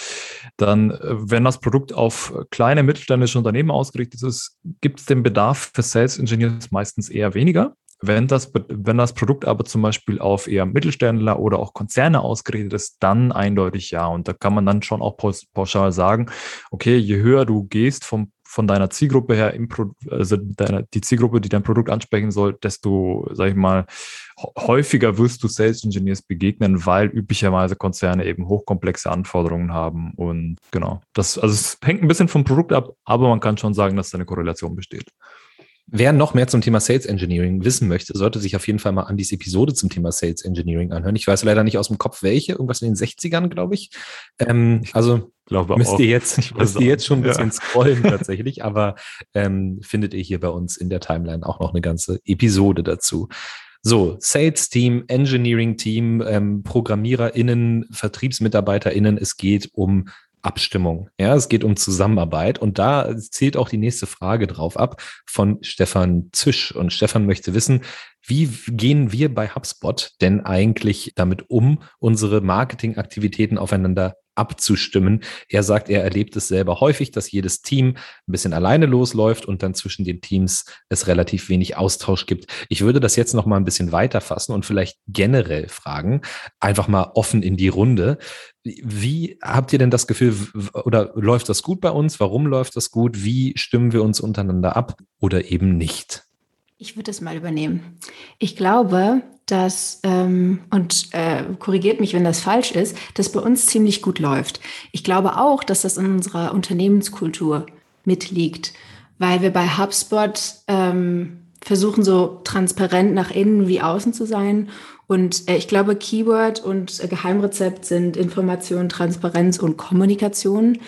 dann, äh, wenn das Produkt auf kleine mittelständische Unternehmen ausgerichtet ist, gibt es den Bedarf für Sales Engineers meistens eher weniger. Wenn das, wenn das Produkt aber zum Beispiel auf eher Mittelständler oder auch Konzerne ausgerichtet ist, dann eindeutig ja. Und da kann man dann schon auch pauschal sagen, okay, je höher du gehst vom von deiner Zielgruppe her, also deine, die Zielgruppe, die dein Produkt ansprechen soll, desto, sag ich mal, häufiger wirst du Sales Engineers begegnen, weil üblicherweise Konzerne eben hochkomplexe Anforderungen haben. Und genau, das, also es hängt ein bisschen vom Produkt ab, aber man kann schon sagen, dass da eine Korrelation besteht. Wer noch mehr zum Thema Sales Engineering wissen möchte, sollte sich auf jeden Fall mal an diese Episode zum Thema Sales Engineering anhören. Ich weiß leider nicht aus dem Kopf welche, irgendwas in den 60ern, glaube ich. Ähm, also glaube müsst auch. ihr jetzt, müsst ihr jetzt schon ein bisschen ja. scrollen tatsächlich, aber ähm, findet ihr hier bei uns in der Timeline auch noch eine ganze Episode dazu. So, Sales Team, Engineering Team, ähm, ProgrammiererInnen, VertriebsmitarbeiterInnen, es geht um Abstimmung. Ja, es geht um Zusammenarbeit und da zählt auch die nächste Frage drauf ab von Stefan Zisch. Und Stefan möchte wissen, wie gehen wir bei HubSpot denn eigentlich damit um, unsere Marketingaktivitäten aufeinander abzustimmen. Er sagt, er erlebt es selber häufig, dass jedes Team ein bisschen alleine losläuft und dann zwischen den Teams es relativ wenig Austausch gibt. Ich würde das jetzt noch mal ein bisschen weiter fassen und vielleicht generell fragen, einfach mal offen in die Runde. Wie habt ihr denn das Gefühl, oder läuft das gut bei uns? Warum läuft das gut? Wie stimmen wir uns untereinander ab oder eben nicht? Ich würde das mal übernehmen. Ich glaube, dass, ähm, und äh, korrigiert mich, wenn das falsch ist, dass bei uns ziemlich gut läuft. Ich glaube auch, dass das in unserer Unternehmenskultur mitliegt, weil wir bei HubSpot ähm, versuchen, so transparent nach innen wie außen zu sein. Und äh, ich glaube, Keyword und äh, Geheimrezept sind Information, Transparenz und Kommunikation.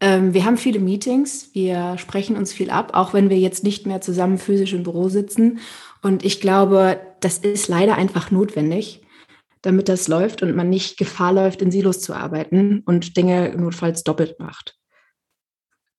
Ähm, wir haben viele Meetings, wir sprechen uns viel ab, auch wenn wir jetzt nicht mehr zusammen physisch im Büro sitzen. Und ich glaube, das ist leider einfach notwendig, damit das läuft und man nicht Gefahr läuft, in Silos zu arbeiten und Dinge notfalls doppelt macht.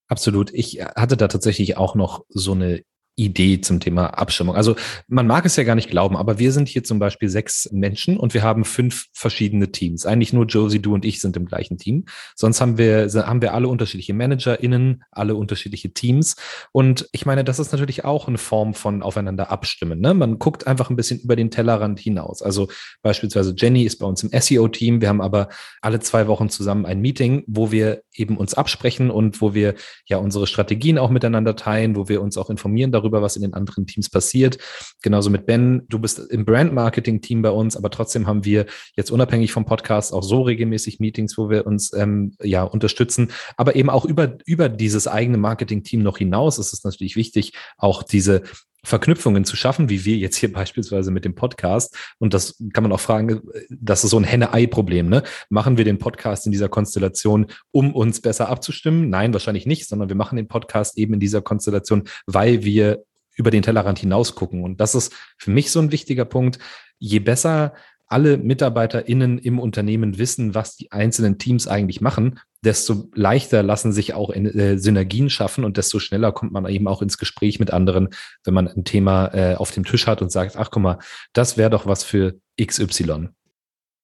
Absolut. Ich hatte da tatsächlich auch noch so eine Idee zum Thema Abstimmung. Also man mag es ja gar nicht glauben, aber wir sind hier zum Beispiel sechs Menschen und wir haben fünf verschiedene Teams. Eigentlich nur Josie, du und ich sind im gleichen Team. Sonst haben wir, haben wir alle unterschiedliche ManagerInnen, alle unterschiedliche Teams. Und ich meine, das ist natürlich auch eine Form von aufeinander abstimmen. Ne? Man guckt einfach ein bisschen über den Tellerrand hinaus. Also beispielsweise Jenny ist bei uns im SEO-Team. Wir haben aber alle zwei Wochen zusammen ein Meeting, wo wir eben uns absprechen und wo wir ja unsere Strategien auch miteinander teilen, wo wir uns auch informieren darüber, darüber, was in den anderen Teams passiert. Genauso mit Ben. Du bist im Brand-Marketing-Team bei uns, aber trotzdem haben wir jetzt unabhängig vom Podcast auch so regelmäßig Meetings, wo wir uns ähm, ja unterstützen. Aber eben auch über, über dieses eigene Marketing-Team noch hinaus ist es natürlich wichtig, auch diese Verknüpfungen zu schaffen, wie wir jetzt hier beispielsweise mit dem Podcast. Und das kann man auch fragen, das ist so ein Henne-Ei-Problem. Ne? Machen wir den Podcast in dieser Konstellation, um uns besser abzustimmen? Nein, wahrscheinlich nicht, sondern wir machen den Podcast eben in dieser Konstellation, weil wir über den Tellerrand hinaus gucken. Und das ist für mich so ein wichtiger Punkt. Je besser alle MitarbeiterInnen im Unternehmen wissen, was die einzelnen Teams eigentlich machen, desto leichter lassen sich auch in, äh, Synergien schaffen und desto schneller kommt man eben auch ins Gespräch mit anderen, wenn man ein Thema äh, auf dem Tisch hat und sagt, ach guck mal, das wäre doch was für XY.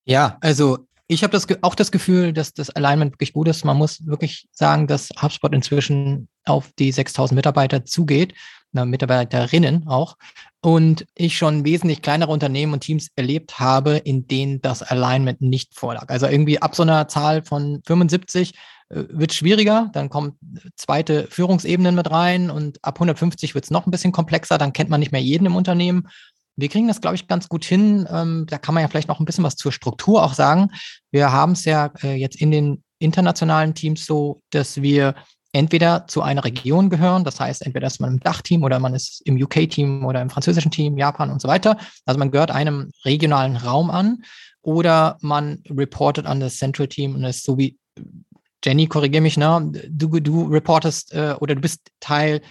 Ja, also ich habe das auch das Gefühl, dass das Alignment wirklich gut ist. Man muss wirklich sagen, dass HubSpot inzwischen auf die 6000 Mitarbeiter zugeht, Mitarbeiterinnen auch und ich schon wesentlich kleinere Unternehmen und Teams erlebt habe, in denen das Alignment nicht vorlag. Also irgendwie ab so einer Zahl von 75 äh, wird schwieriger, dann kommen zweite Führungsebenen mit rein und ab 150 wird es noch ein bisschen komplexer, dann kennt man nicht mehr jeden im Unternehmen. Wir kriegen das, glaube ich, ganz gut hin. Ähm, da kann man ja vielleicht noch ein bisschen was zur Struktur auch sagen. Wir haben es ja äh, jetzt in den internationalen Teams so, dass wir entweder zu einer Region gehören, das heißt, entweder ist man im Dachteam oder man ist im UK-Team oder im französischen Team, Japan und so weiter. Also man gehört einem regionalen Raum an oder man reportet an das Central Team und ist so wie Jenny, korrigiere mich, ne? Du, du reportest äh, oder du bist Teil,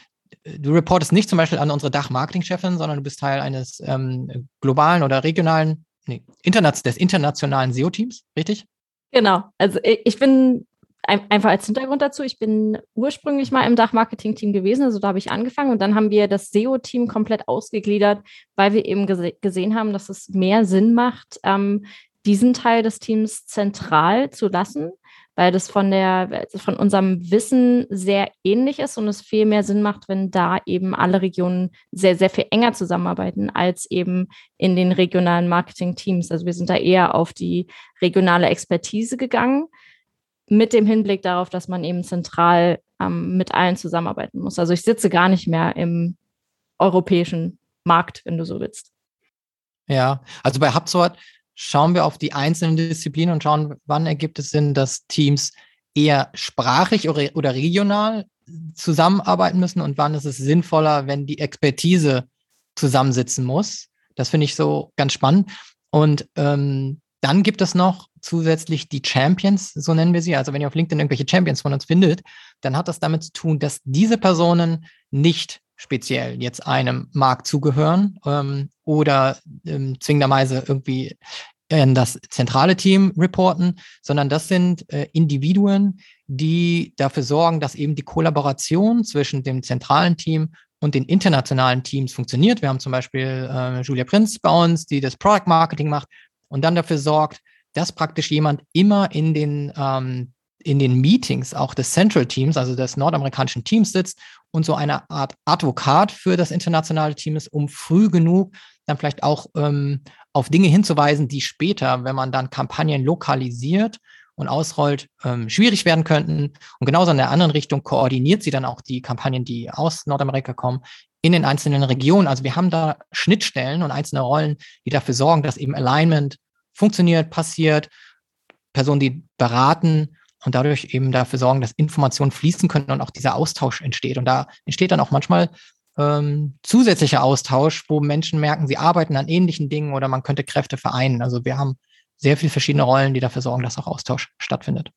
du reportest nicht zum Beispiel an unsere Dach-Marketing-Chefin, sondern du bist Teil eines ähm, globalen oder regionalen, nee, Internet, des internationalen SEO-Teams, richtig? Genau. Also ich bin einfach als Hintergrund dazu, ich bin ursprünglich mal im Dachmarketing-Team gewesen, also da habe ich angefangen und dann haben wir das SEO-Team komplett ausgegliedert, weil wir eben gese gesehen haben, dass es mehr Sinn macht, ähm, diesen Teil des Teams zentral zu lassen, weil das von der von unserem Wissen sehr ähnlich ist und es viel mehr Sinn macht, wenn da eben alle Regionen sehr sehr viel enger zusammenarbeiten als eben in den regionalen Marketing-Teams. Also wir sind da eher auf die regionale Expertise gegangen mit dem Hinblick darauf, dass man eben zentral ähm, mit allen zusammenarbeiten muss. Also ich sitze gar nicht mehr im europäischen Markt, wenn du so willst. Ja, also bei HubSpot schauen wir auf die einzelnen Disziplinen und schauen, wann ergibt es Sinn, dass Teams eher sprachlich oder, regional zusammenarbeiten müssen und wann ist es sinnvoller, wenn die Expertise zusammensitzen muss. Das finde ich so ganz spannend. Und ähm, dann gibt es noch zusätzlich die Champions, so nennen wir sie. Also wenn ihr auf LinkedIn irgendwelche Champions von uns findet, dann hat das damit zu tun, dass diese Personen nicht speziell jetzt einem Markt zugehören ähm, oder ähm, zwingenderweise irgendwie in das zentrale Team reporten, sondern das sind äh, Individuen, die dafür sorgen, dass eben die Kollaboration zwischen dem zentralen Team und den internationalen Teams funktioniert. Wir haben zum Beispiel äh, Julia Prinz bei uns, die das Product Marketing macht und dann dafür sorgt, dass praktisch jemand immer in den, ähm, in den Meetings auch des Central Teams, also des nordamerikanischen Teams sitzt und so eine Art Advokat für das internationale Team ist, um früh genug dann vielleicht auch ähm, auf Dinge hinzuweisen, die später, wenn man dann Kampagnen lokalisiert und ausrollt, ähm, schwierig werden könnten. Und genauso in der anderen Richtung koordiniert sie dann auch die Kampagnen, die aus Nordamerika kommen, in den einzelnen Regionen. Also wir haben da Schnittstellen und einzelne Rollen, die dafür sorgen, dass eben Alignment funktioniert, passiert, Personen, die beraten und dadurch eben dafür sorgen, dass Informationen fließen können und auch dieser Austausch entsteht. Und da entsteht dann auch manchmal ähm, zusätzlicher Austausch, wo Menschen merken, sie arbeiten an ähnlichen Dingen oder man könnte Kräfte vereinen. Also wir haben sehr viele verschiedene Rollen, die dafür sorgen, dass auch Austausch stattfindet.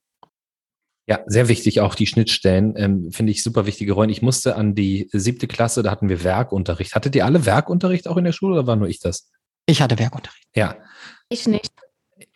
Ja, sehr wichtig auch die Schnittstellen, ähm, finde ich super wichtige Rollen. Ich musste an die siebte Klasse, da hatten wir Werkunterricht. Hattet ihr alle Werkunterricht auch in der Schule oder war nur ich das? Ich hatte Werkunterricht. Ja, ich nicht.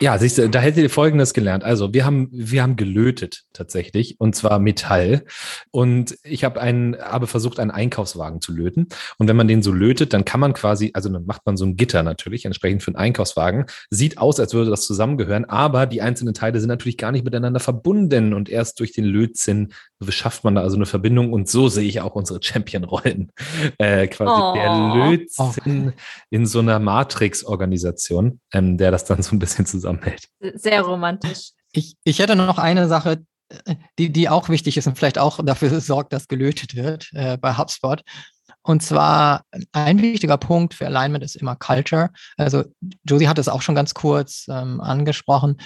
Ja, siehst du, da hättet ihr Folgendes gelernt. Also wir haben, wir haben gelötet tatsächlich und zwar Metall. Und ich habe einen, habe versucht, einen Einkaufswagen zu löten. Und wenn man den so lötet, dann kann man quasi, also dann macht man so ein Gitter natürlich, entsprechend für einen Einkaufswagen. Sieht aus, als würde das zusammengehören, aber die einzelnen Teile sind natürlich gar nicht miteinander verbunden. Und erst durch den Lötzinn schafft man da also eine Verbindung. Und so sehe ich auch unsere Champion-Rollen. Äh, quasi oh. der Lötzinn oh. in so einer Matrix-Organisation, ähm, der das dann so ein bisschen zusammen zusammenhält. Sehr romantisch. Ich, ich hätte noch eine Sache, die, die auch wichtig ist und vielleicht auch dafür sorgt, dass gelötet wird äh, bei HubSpot. Und zwar ein wichtiger Punkt für Alignment ist immer Culture. Also Josie hat es auch schon ganz kurz ähm, angesprochen.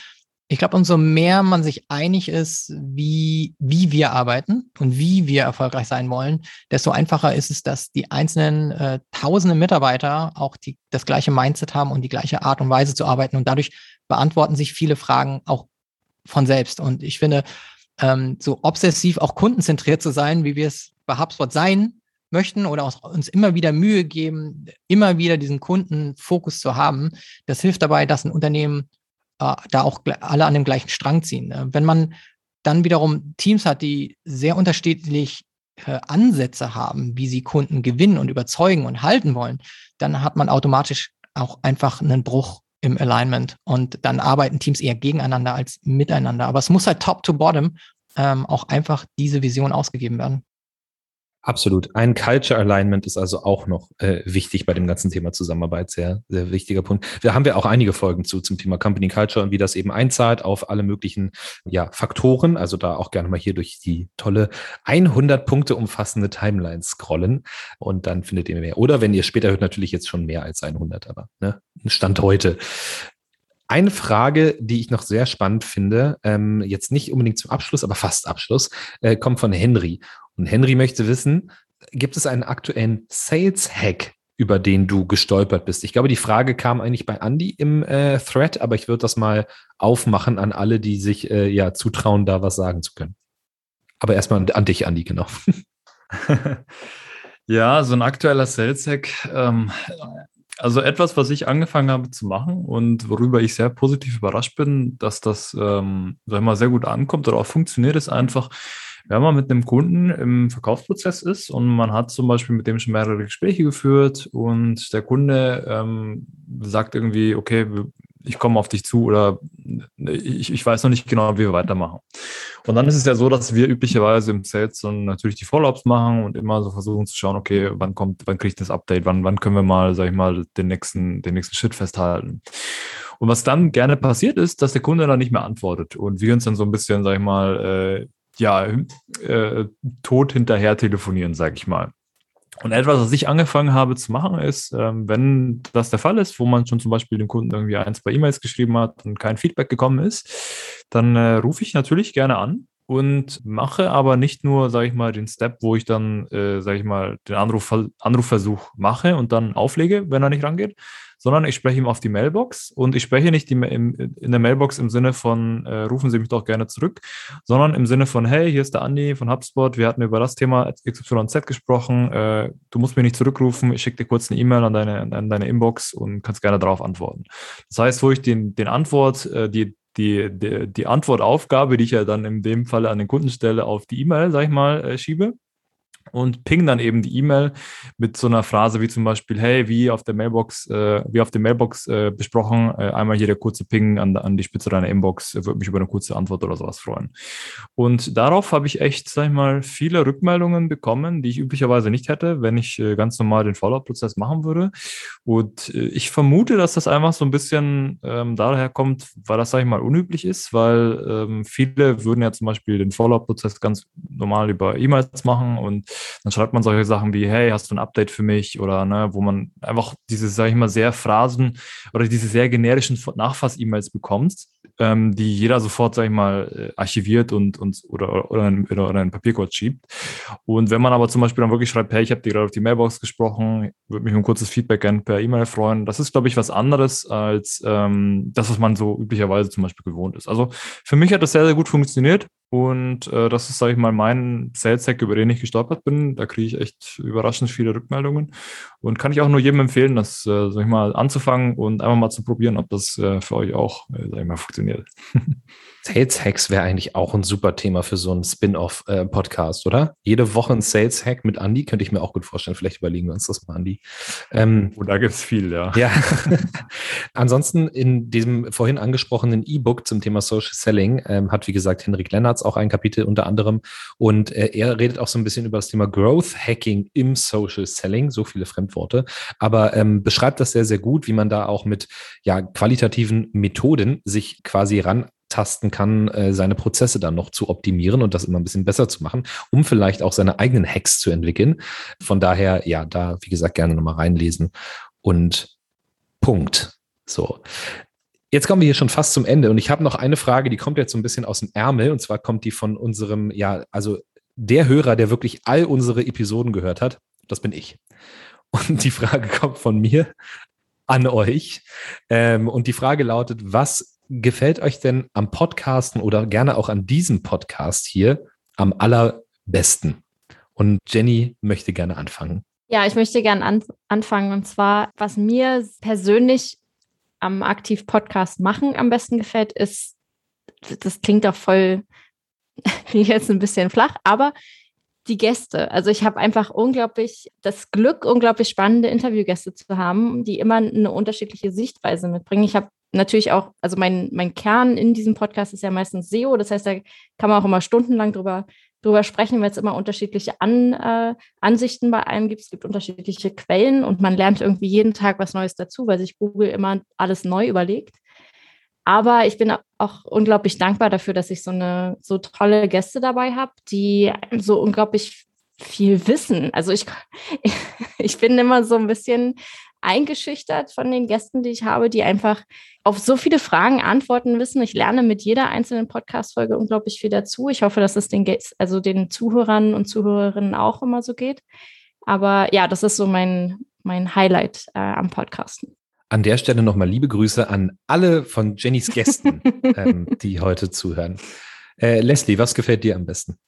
Ich glaube, umso mehr man sich einig ist, wie, wie wir arbeiten und wie wir erfolgreich sein wollen, desto einfacher ist es, dass die einzelnen äh, tausende Mitarbeiter auch die, das gleiche Mindset haben und die gleiche Art und Weise zu arbeiten. Und dadurch beantworten sich viele Fragen auch von selbst. Und ich finde, ähm, so obsessiv auch kundenzentriert zu sein, wie wir es bei HubSpot sein möchten oder uns immer wieder Mühe geben, immer wieder diesen Kundenfokus zu haben, das hilft dabei, dass ein Unternehmen äh, da auch alle an dem gleichen Strang ziehen. Äh, wenn man dann wiederum Teams hat, die sehr unterschiedlich äh, Ansätze haben, wie sie Kunden gewinnen und überzeugen und halten wollen, dann hat man automatisch auch einfach einen Bruch im Alignment. Und dann arbeiten Teams eher gegeneinander als miteinander. Aber es muss halt top to bottom ähm, auch einfach diese Vision ausgegeben werden. Absolut. Ein Culture Alignment ist also auch noch äh, wichtig bei dem ganzen Thema Zusammenarbeit. Sehr, sehr wichtiger Punkt. Da haben wir auch einige Folgen zu zum Thema Company Culture und wie das eben einzahlt auf alle möglichen ja, Faktoren. Also da auch gerne mal hier durch die tolle 100 Punkte umfassende Timeline scrollen und dann findet ihr mehr. Oder wenn ihr später hört, natürlich jetzt schon mehr als 100, aber ne, Stand heute. Eine Frage, die ich noch sehr spannend finde, ähm, jetzt nicht unbedingt zum Abschluss, aber fast Abschluss, äh, kommt von Henry. Und Henry möchte wissen, gibt es einen aktuellen Sales-Hack, über den du gestolpert bist? Ich glaube, die Frage kam eigentlich bei Andy im äh, Thread, aber ich würde das mal aufmachen an alle, die sich äh, ja zutrauen, da was sagen zu können. Aber erstmal an, dich, Andy, genau. ja, so ein aktueller Sales-Hack. Ähm, also etwas, was ich angefangen habe zu machen und worüber ich sehr positiv überrascht bin, dass das, ähm, sag ich mal, sehr gut ankommt oder auch funktioniert, ist einfach, wenn man mit einem Kunden im Verkaufsprozess ist und man hat zum Beispiel mit dem schon mehrere Gespräche geführt und der Kunde ähm, sagt irgendwie, okay, ich komme auf dich zu oder ich, ich weiß noch nicht genau, wie wir weitermachen. Und dann ist es ja so, dass wir üblicherweise im Sales dann natürlich die Follow-ups machen und immer so versuchen zu schauen, okay, wann kommt, wann kriege ich das Update, wann, wann können wir mal, sag ich mal, den nächsten, den nächsten Schritt festhalten. Und was dann gerne passiert ist, dass der Kunde dann nicht mehr antwortet und wir uns dann so ein bisschen, sag ich mal, äh, ja, äh, tot hinterher telefonieren, sag ich mal. Und etwas, was ich angefangen habe zu machen, ist, ähm, wenn das der Fall ist, wo man schon zum Beispiel den Kunden irgendwie ein, zwei E-Mails geschrieben hat und kein Feedback gekommen ist, dann äh, rufe ich natürlich gerne an und mache aber nicht nur, sage ich mal, den Step, wo ich dann, äh, sage ich mal, den Anruf, Anrufversuch mache und dann auflege, wenn er nicht rangeht, sondern ich spreche ihm auf die Mailbox. Und ich spreche nicht die, im, in der Mailbox im Sinne von, äh, rufen Sie mich doch gerne zurück, sondern im Sinne von, hey, hier ist der Andi von HubSpot, wir hatten über das Thema XYZ gesprochen, äh, du musst mir nicht zurückrufen, ich schicke dir kurz eine E-Mail an deine, an deine Inbox und kannst gerne darauf antworten. Das heißt, wo ich den, den Antwort, äh, die, die, die, die Antwortaufgabe, die ich ja dann in dem Falle an den Kunden stelle, auf die E-Mail, sag ich mal, äh, schiebe und ping dann eben die E-Mail mit so einer Phrase wie zum Beispiel, hey, wie auf der Mailbox, äh, wie auf der Mailbox äh, besprochen, äh, einmal hier der kurze Ping an, an die Spitze deiner Inbox, würde mich über eine kurze Antwort oder sowas freuen. Und darauf habe ich echt, sag ich mal, viele Rückmeldungen bekommen, die ich üblicherweise nicht hätte, wenn ich äh, ganz normal den Follow-up-Prozess machen würde. Und äh, ich vermute, dass das einfach so ein bisschen ähm, daher kommt, weil das, sag ich mal, unüblich ist, weil ähm, viele würden ja zum Beispiel den Follow-up-Prozess ganz normal über E-Mails machen und dann schreibt man solche Sachen wie, hey, hast du ein Update für mich? Oder ne, wo man einfach diese, sage ich mal, sehr Phrasen oder diese sehr generischen Nachfass-E-Mails bekommt, ähm, die jeder sofort, sag ich mal, äh, archiviert und, und oder, oder, in, oder in einen Papiercode schiebt. Und wenn man aber zum Beispiel dann wirklich schreibt, hey, ich habe dir gerade auf die Mailbox gesprochen, würde mich um kurzes Feedback gerne per E-Mail freuen, das ist, glaube ich, was anderes als ähm, das, was man so üblicherweise zum Beispiel gewohnt ist. Also für mich hat das sehr, sehr gut funktioniert. Und äh, das ist, sage ich mal, mein Sales-Hack, über den ich gestolpert bin. Da kriege ich echt überraschend viele Rückmeldungen. Und kann ich auch nur jedem empfehlen, das, äh, sag ich mal, anzufangen und einfach mal zu probieren, ob das äh, für euch auch, äh, sag ich mal, funktioniert. Sales Hacks wäre eigentlich auch ein super Thema für so einen Spin-off-Podcast, oder? Jede Woche ein Sales Hack mit Andy, könnte ich mir auch gut vorstellen. Vielleicht überlegen wir uns das mal, Andy. Ähm, oh, da gibt es viel, ja. Ja. Ansonsten in diesem vorhin angesprochenen E-Book zum Thema Social Selling ähm, hat, wie gesagt, Henrik Lennartz auch ein Kapitel unter anderem. Und äh, er redet auch so ein bisschen über das Thema Growth Hacking im Social Selling, so viele Fremdworte, aber ähm, beschreibt das sehr, sehr gut, wie man da auch mit ja, qualitativen Methoden sich quasi ran tasten kann, äh, seine Prozesse dann noch zu optimieren und das immer ein bisschen besser zu machen, um vielleicht auch seine eigenen Hacks zu entwickeln. Von daher, ja, da, wie gesagt, gerne nochmal reinlesen und Punkt. So. Jetzt kommen wir hier schon fast zum Ende und ich habe noch eine Frage, die kommt jetzt so ein bisschen aus dem Ärmel und zwar kommt die von unserem, ja, also der Hörer, der wirklich all unsere Episoden gehört hat, das bin ich. Und die Frage kommt von mir an euch. Ähm, und die Frage lautet, was gefällt euch denn am Podcasten oder gerne auch an diesem Podcast hier am allerbesten? Und Jenny möchte gerne anfangen. Ja, ich möchte gerne an, anfangen. Und zwar, was mir persönlich am Aktiv-Podcast machen am besten gefällt, ist, das klingt doch voll jetzt ein bisschen flach, aber die Gäste. Also ich habe einfach unglaublich das Glück, unglaublich spannende Interviewgäste zu haben, die immer eine unterschiedliche Sichtweise mitbringen. Ich habe natürlich auch, also mein, mein Kern in diesem Podcast ist ja meistens SEO. Das heißt, da kann man auch immer stundenlang drüber, drüber sprechen, weil es immer unterschiedliche An, äh, Ansichten bei einem gibt. Es gibt unterschiedliche Quellen und man lernt irgendwie jeden Tag was Neues dazu, weil sich Google immer alles neu überlegt. Aber ich bin auch unglaublich dankbar dafür, dass ich so eine so tolle Gäste dabei habe, die so unglaublich viel wissen. Also ich, ich bin immer so ein bisschen eingeschüchtert von den Gästen, die ich habe, die einfach auf so viele Fragen Antworten wissen. Ich lerne mit jeder einzelnen Podcast-Folge unglaublich viel dazu. Ich hoffe, dass es den, also den Zuhörern und Zuhörerinnen auch immer so geht. Aber ja, das ist so mein, mein Highlight äh, am Podcasten. An der Stelle nochmal liebe Grüße an alle von Jennys Gästen, ähm, die heute zuhören. Äh, Leslie, was gefällt dir am besten?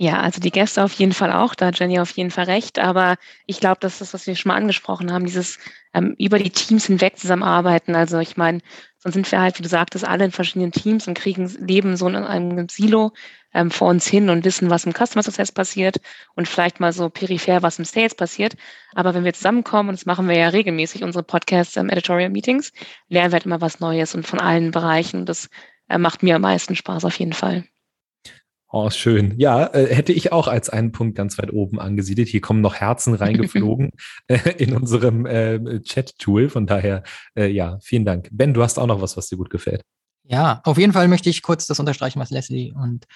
Ja, also die Gäste auf jeden Fall auch, da hat Jenny auf jeden Fall recht. Aber ich glaube, das ist, was wir schon mal angesprochen haben, dieses ähm, über die Teams hinweg zusammenarbeiten. Also ich meine, sonst sind wir halt, wie du sagtest, alle in verschiedenen Teams und kriegen, leben so in einem Silo ähm, vor uns hin und wissen, was im Customer Success passiert und vielleicht mal so peripher, was im Sales passiert. Aber wenn wir zusammenkommen, und das machen wir ja regelmäßig, unsere Podcasts, ähm, Editorial Meetings, lernen wir halt immer was Neues und von allen Bereichen. Das äh, macht mir am meisten Spaß auf jeden Fall. Oh, schön. Ja, äh, hätte ich auch als einen Punkt ganz weit oben angesiedelt. Hier kommen noch Herzen reingeflogen äh, in unserem äh, Chat-Tool. Von daher, äh, ja, vielen Dank. Ben, du hast auch noch was, was dir gut gefällt. Ja, auf jeden Fall möchte ich kurz das unterstreichen, was Leslie und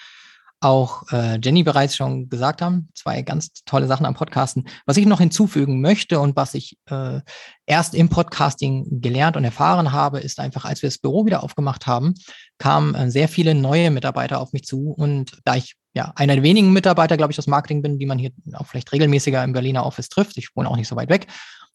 auch äh, Jenny bereits schon gesagt haben. Zwei ganz tolle Sachen am Podcasten. Was ich noch hinzufügen möchte und was ich äh, erst im Podcasting gelernt und erfahren habe, ist einfach, als wir das Büro wieder aufgemacht haben, kamen äh, sehr viele neue Mitarbeiter auf mich zu. Und da ich ja einer der wenigen Mitarbeiter, glaube ich, aus Marketing bin, die man hier auch vielleicht regelmäßiger im Berliner Office trifft, ich wohne auch nicht so weit weg,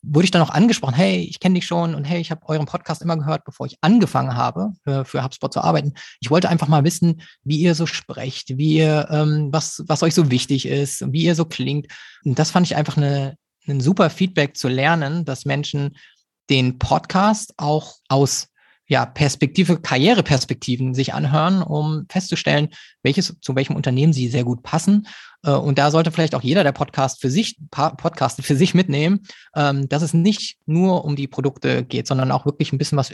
wurde ich dann auch angesprochen, hey, ich kenne dich schon und hey, ich habe euren Podcast immer gehört, bevor ich angefangen habe, für, für HubSpot zu arbeiten. Ich wollte einfach mal wissen, wie ihr so sprecht, wie ihr, ähm, was, was euch so wichtig ist, wie ihr so klingt. Und das fand ich einfach ein super Feedback zu lernen, dass Menschen den Podcast auch aus ja, Perspektive, Karriereperspektiven sich anhören, um festzustellen, welches, zu welchem Unternehmen sie sehr gut passen. Äh, und da sollte vielleicht auch jeder der Podcast für sich, Podcast für sich mitnehmen, ähm, dass es nicht nur um die Produkte geht, sondern auch wirklich ein bisschen was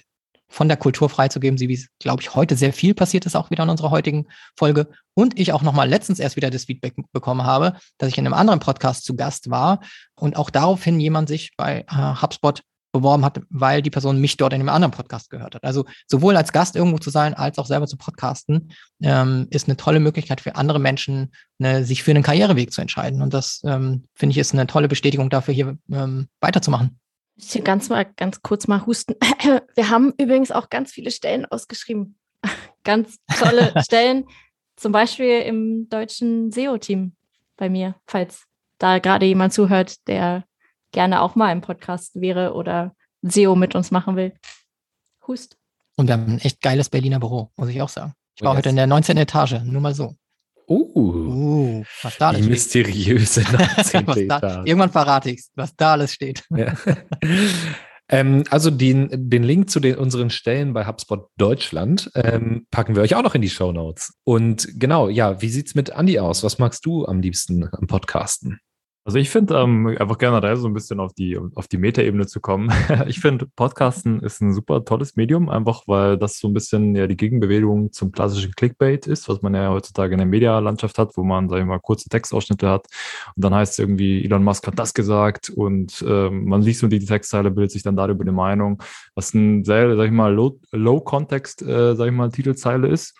von der Kultur freizugeben, wie es, glaube ich, heute sehr viel passiert ist, auch wieder in unserer heutigen Folge. Und ich auch nochmal letztens erst wieder das Feedback bekommen habe, dass ich in einem anderen Podcast zu Gast war und auch daraufhin jemand sich bei äh, HubSpot beworben hat, weil die Person mich dort in einem anderen Podcast gehört hat. Also sowohl als Gast irgendwo zu sein, als auch selber zu podcasten, ähm, ist eine tolle Möglichkeit für andere Menschen, ne, sich für einen Karriereweg zu entscheiden. Und das, ähm, finde ich, ist eine tolle Bestätigung dafür, hier ähm, weiterzumachen. Ich hier ganz mal ganz kurz mal husten. Wir haben übrigens auch ganz viele Stellen ausgeschrieben. ganz tolle Stellen, zum Beispiel im deutschen SEO-Team bei mir, falls da gerade jemand zuhört, der gerne auch mal im Podcast wäre oder SEO mit uns machen will. Hust. Und wir haben ein echt geiles Berliner Büro, muss ich auch sagen. Ich war oh, heute in der 19. Etage, nur mal so. Uh, Uh, was da die alles steht. mysteriöse 19. was da, Etage. irgendwann verrate ich was da alles steht. Ja. ähm, also den, den Link zu den, unseren Stellen bei HubSpot Deutschland ähm, packen wir euch auch noch in die Show Notes. Und genau, ja, wie sieht's mit Andi aus? Was magst du am liebsten am Podcasten? Also ich finde ähm, einfach generell so ein bisschen auf die, auf die Metaebene zu kommen. ich finde, Podcasten ist ein super tolles Medium, einfach weil das so ein bisschen ja die Gegenbewegung zum klassischen Clickbait ist, was man ja heutzutage in der Medialandschaft hat, wo man, sag ich mal, kurze Textausschnitte hat und dann heißt es irgendwie, Elon Musk hat das gesagt und ähm, man liest nur die Textzeile, bildet sich dann darüber eine Meinung, was ein sehr, sag ich mal, Low- Low-Context, äh, sag ich mal, Titelzeile ist.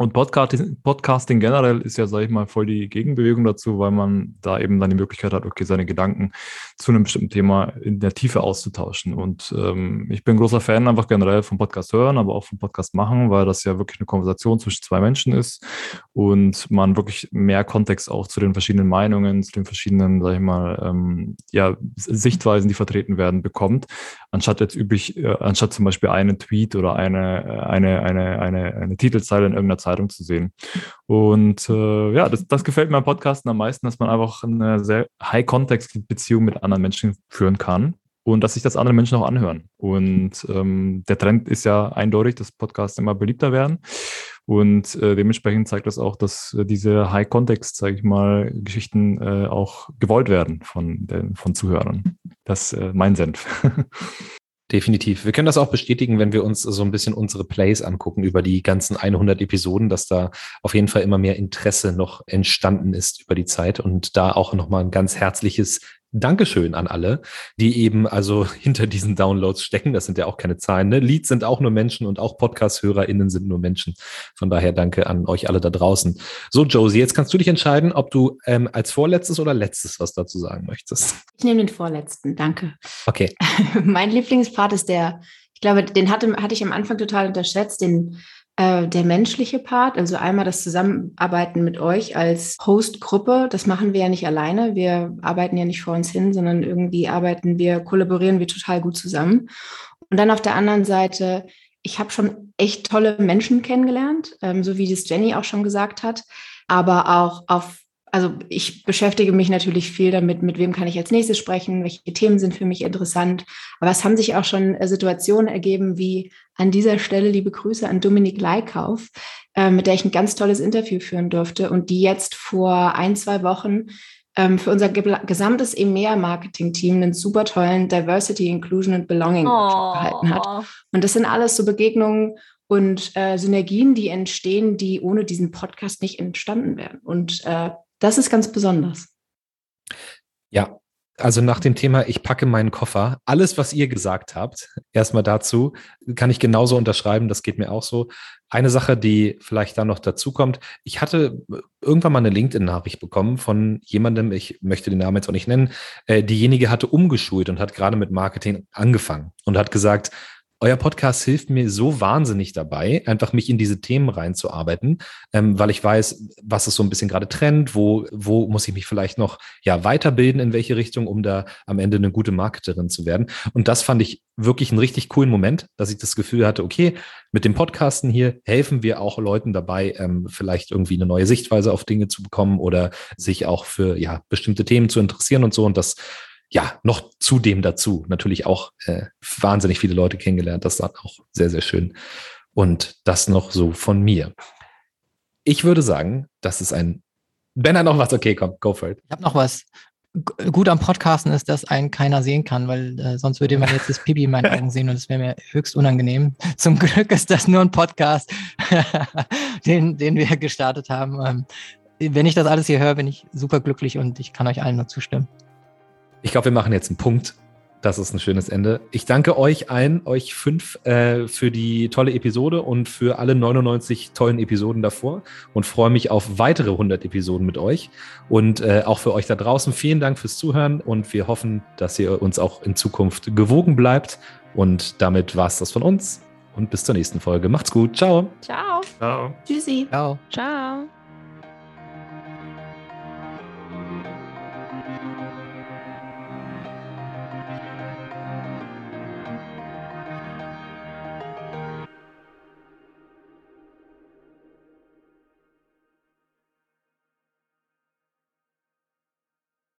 Und Podcasting, Podcasting generell ist ja, sag ich mal, voll die Gegenbewegung dazu, weil man da eben dann die Möglichkeit hat, okay, seine Gedanken zu einem bestimmten Thema in der Tiefe auszutauschen. Und ähm, ich bin großer Fan einfach generell vom Podcast hören, aber auch vom Podcast machen, weil das ja wirklich eine Konversation zwischen zwei Menschen ist und man wirklich mehr Kontext auch zu den verschiedenen Meinungen, zu den verschiedenen, sag ich mal, ähm, ja, Sichtweisen, die vertreten werden, bekommt, anstatt jetzt üblich, äh, anstatt zum Beispiel einen Tweet oder eine, äh, eine, eine, eine, eine Titelzeile in irgendeiner Zeitung zu sehen. Und äh, ja, das, das gefällt mir am Podcasten am meisten, dass man einfach eine sehr High-Context-Beziehung mit anderen Menschen führen kann und dass sich das andere Menschen auch anhören. Und ähm, der Trend ist ja eindeutig, dass Podcasts immer beliebter werden. Und äh, dementsprechend zeigt das auch, dass äh, diese High-Context, sage ich mal, Geschichten äh, auch gewollt werden von, den, von Zuhörern. Das ist äh, mein Senf. Definitiv. Wir können das auch bestätigen, wenn wir uns so ein bisschen unsere Plays angucken über die ganzen 100 Episoden, dass da auf jeden Fall immer mehr Interesse noch entstanden ist über die Zeit und da auch nochmal ein ganz herzliches Dankeschön an alle, die eben also hinter diesen Downloads stecken. Das sind ja auch keine Zahlen. Ne? Leads sind auch nur Menschen und auch Podcast-HörerInnen sind nur Menschen. Von daher danke an euch alle da draußen. So, Josie, jetzt kannst du dich entscheiden, ob du ähm, als vorletztes oder letztes was dazu sagen möchtest. Ich nehme den vorletzten, danke. Okay. mein Lieblingspart ist der, ich glaube, den hatte, hatte ich am Anfang total unterschätzt, den äh, der menschliche Part, also einmal das Zusammenarbeiten mit euch als Host-Gruppe, das machen wir ja nicht alleine. Wir arbeiten ja nicht vor uns hin, sondern irgendwie arbeiten wir, kollaborieren wir total gut zusammen. Und dann auf der anderen Seite, ich habe schon echt tolle Menschen kennengelernt, ähm, so wie das Jenny auch schon gesagt hat, aber auch auf also ich beschäftige mich natürlich viel damit, mit wem kann ich als nächstes sprechen, welche Themen sind für mich interessant. Aber es haben sich auch schon äh, Situationen ergeben, wie an dieser Stelle liebe Grüße an Dominik Leikauf, äh, mit der ich ein ganz tolles Interview führen durfte und die jetzt vor ein, zwei Wochen ähm, für unser ge gesamtes EMEA-Marketing-Team einen super tollen Diversity, Inclusion and Belonging oh. gehalten hat. Und das sind alles so Begegnungen und äh, Synergien, die entstehen, die ohne diesen Podcast nicht entstanden wären. Und äh, das ist ganz besonders. Ja, also nach dem Thema, ich packe meinen Koffer, alles, was ihr gesagt habt, erstmal dazu, kann ich genauso unterschreiben, das geht mir auch so. Eine Sache, die vielleicht da noch dazu kommt, ich hatte irgendwann mal eine LinkedIn-Nachricht bekommen von jemandem, ich möchte den Namen jetzt auch nicht nennen, äh, diejenige hatte umgeschult und hat gerade mit Marketing angefangen und hat gesagt, euer Podcast hilft mir so wahnsinnig dabei, einfach mich in diese Themen reinzuarbeiten, ähm, weil ich weiß, was ist so ein bisschen gerade Trend, wo, wo muss ich mich vielleicht noch ja, weiterbilden, in welche Richtung, um da am Ende eine gute Marketerin zu werden. Und das fand ich wirklich einen richtig coolen Moment, dass ich das Gefühl hatte, okay, mit dem Podcasten hier helfen wir auch Leuten dabei, ähm, vielleicht irgendwie eine neue Sichtweise auf Dinge zu bekommen oder sich auch für ja, bestimmte Themen zu interessieren und so. Und das ja, noch zudem dazu natürlich auch äh, wahnsinnig viele Leute kennengelernt. Das war auch sehr, sehr schön. Und das noch so von mir. Ich würde sagen, das ist ein. Wenn er noch was, okay, komm, go for it. Ich habe noch was. G gut am Podcasten ist, dass einen keiner sehen kann, weil äh, sonst würde man jetzt das Pipi in meinen Augen sehen und es wäre mir höchst unangenehm. Zum Glück ist das nur ein Podcast, den, den wir gestartet haben. Ähm, wenn ich das alles hier höre, bin ich super glücklich und ich kann euch allen nur zustimmen. Ich glaube, wir machen jetzt einen Punkt. Das ist ein schönes Ende. Ich danke euch allen, euch fünf, äh, für die tolle Episode und für alle 99 tollen Episoden davor und freue mich auf weitere 100 Episoden mit euch und äh, auch für euch da draußen. Vielen Dank fürs Zuhören und wir hoffen, dass ihr uns auch in Zukunft gewogen bleibt. Und damit war es das von uns und bis zur nächsten Folge. Macht's gut. Ciao. Ciao. Ciao. Tschüssi. Ciao. Ciao.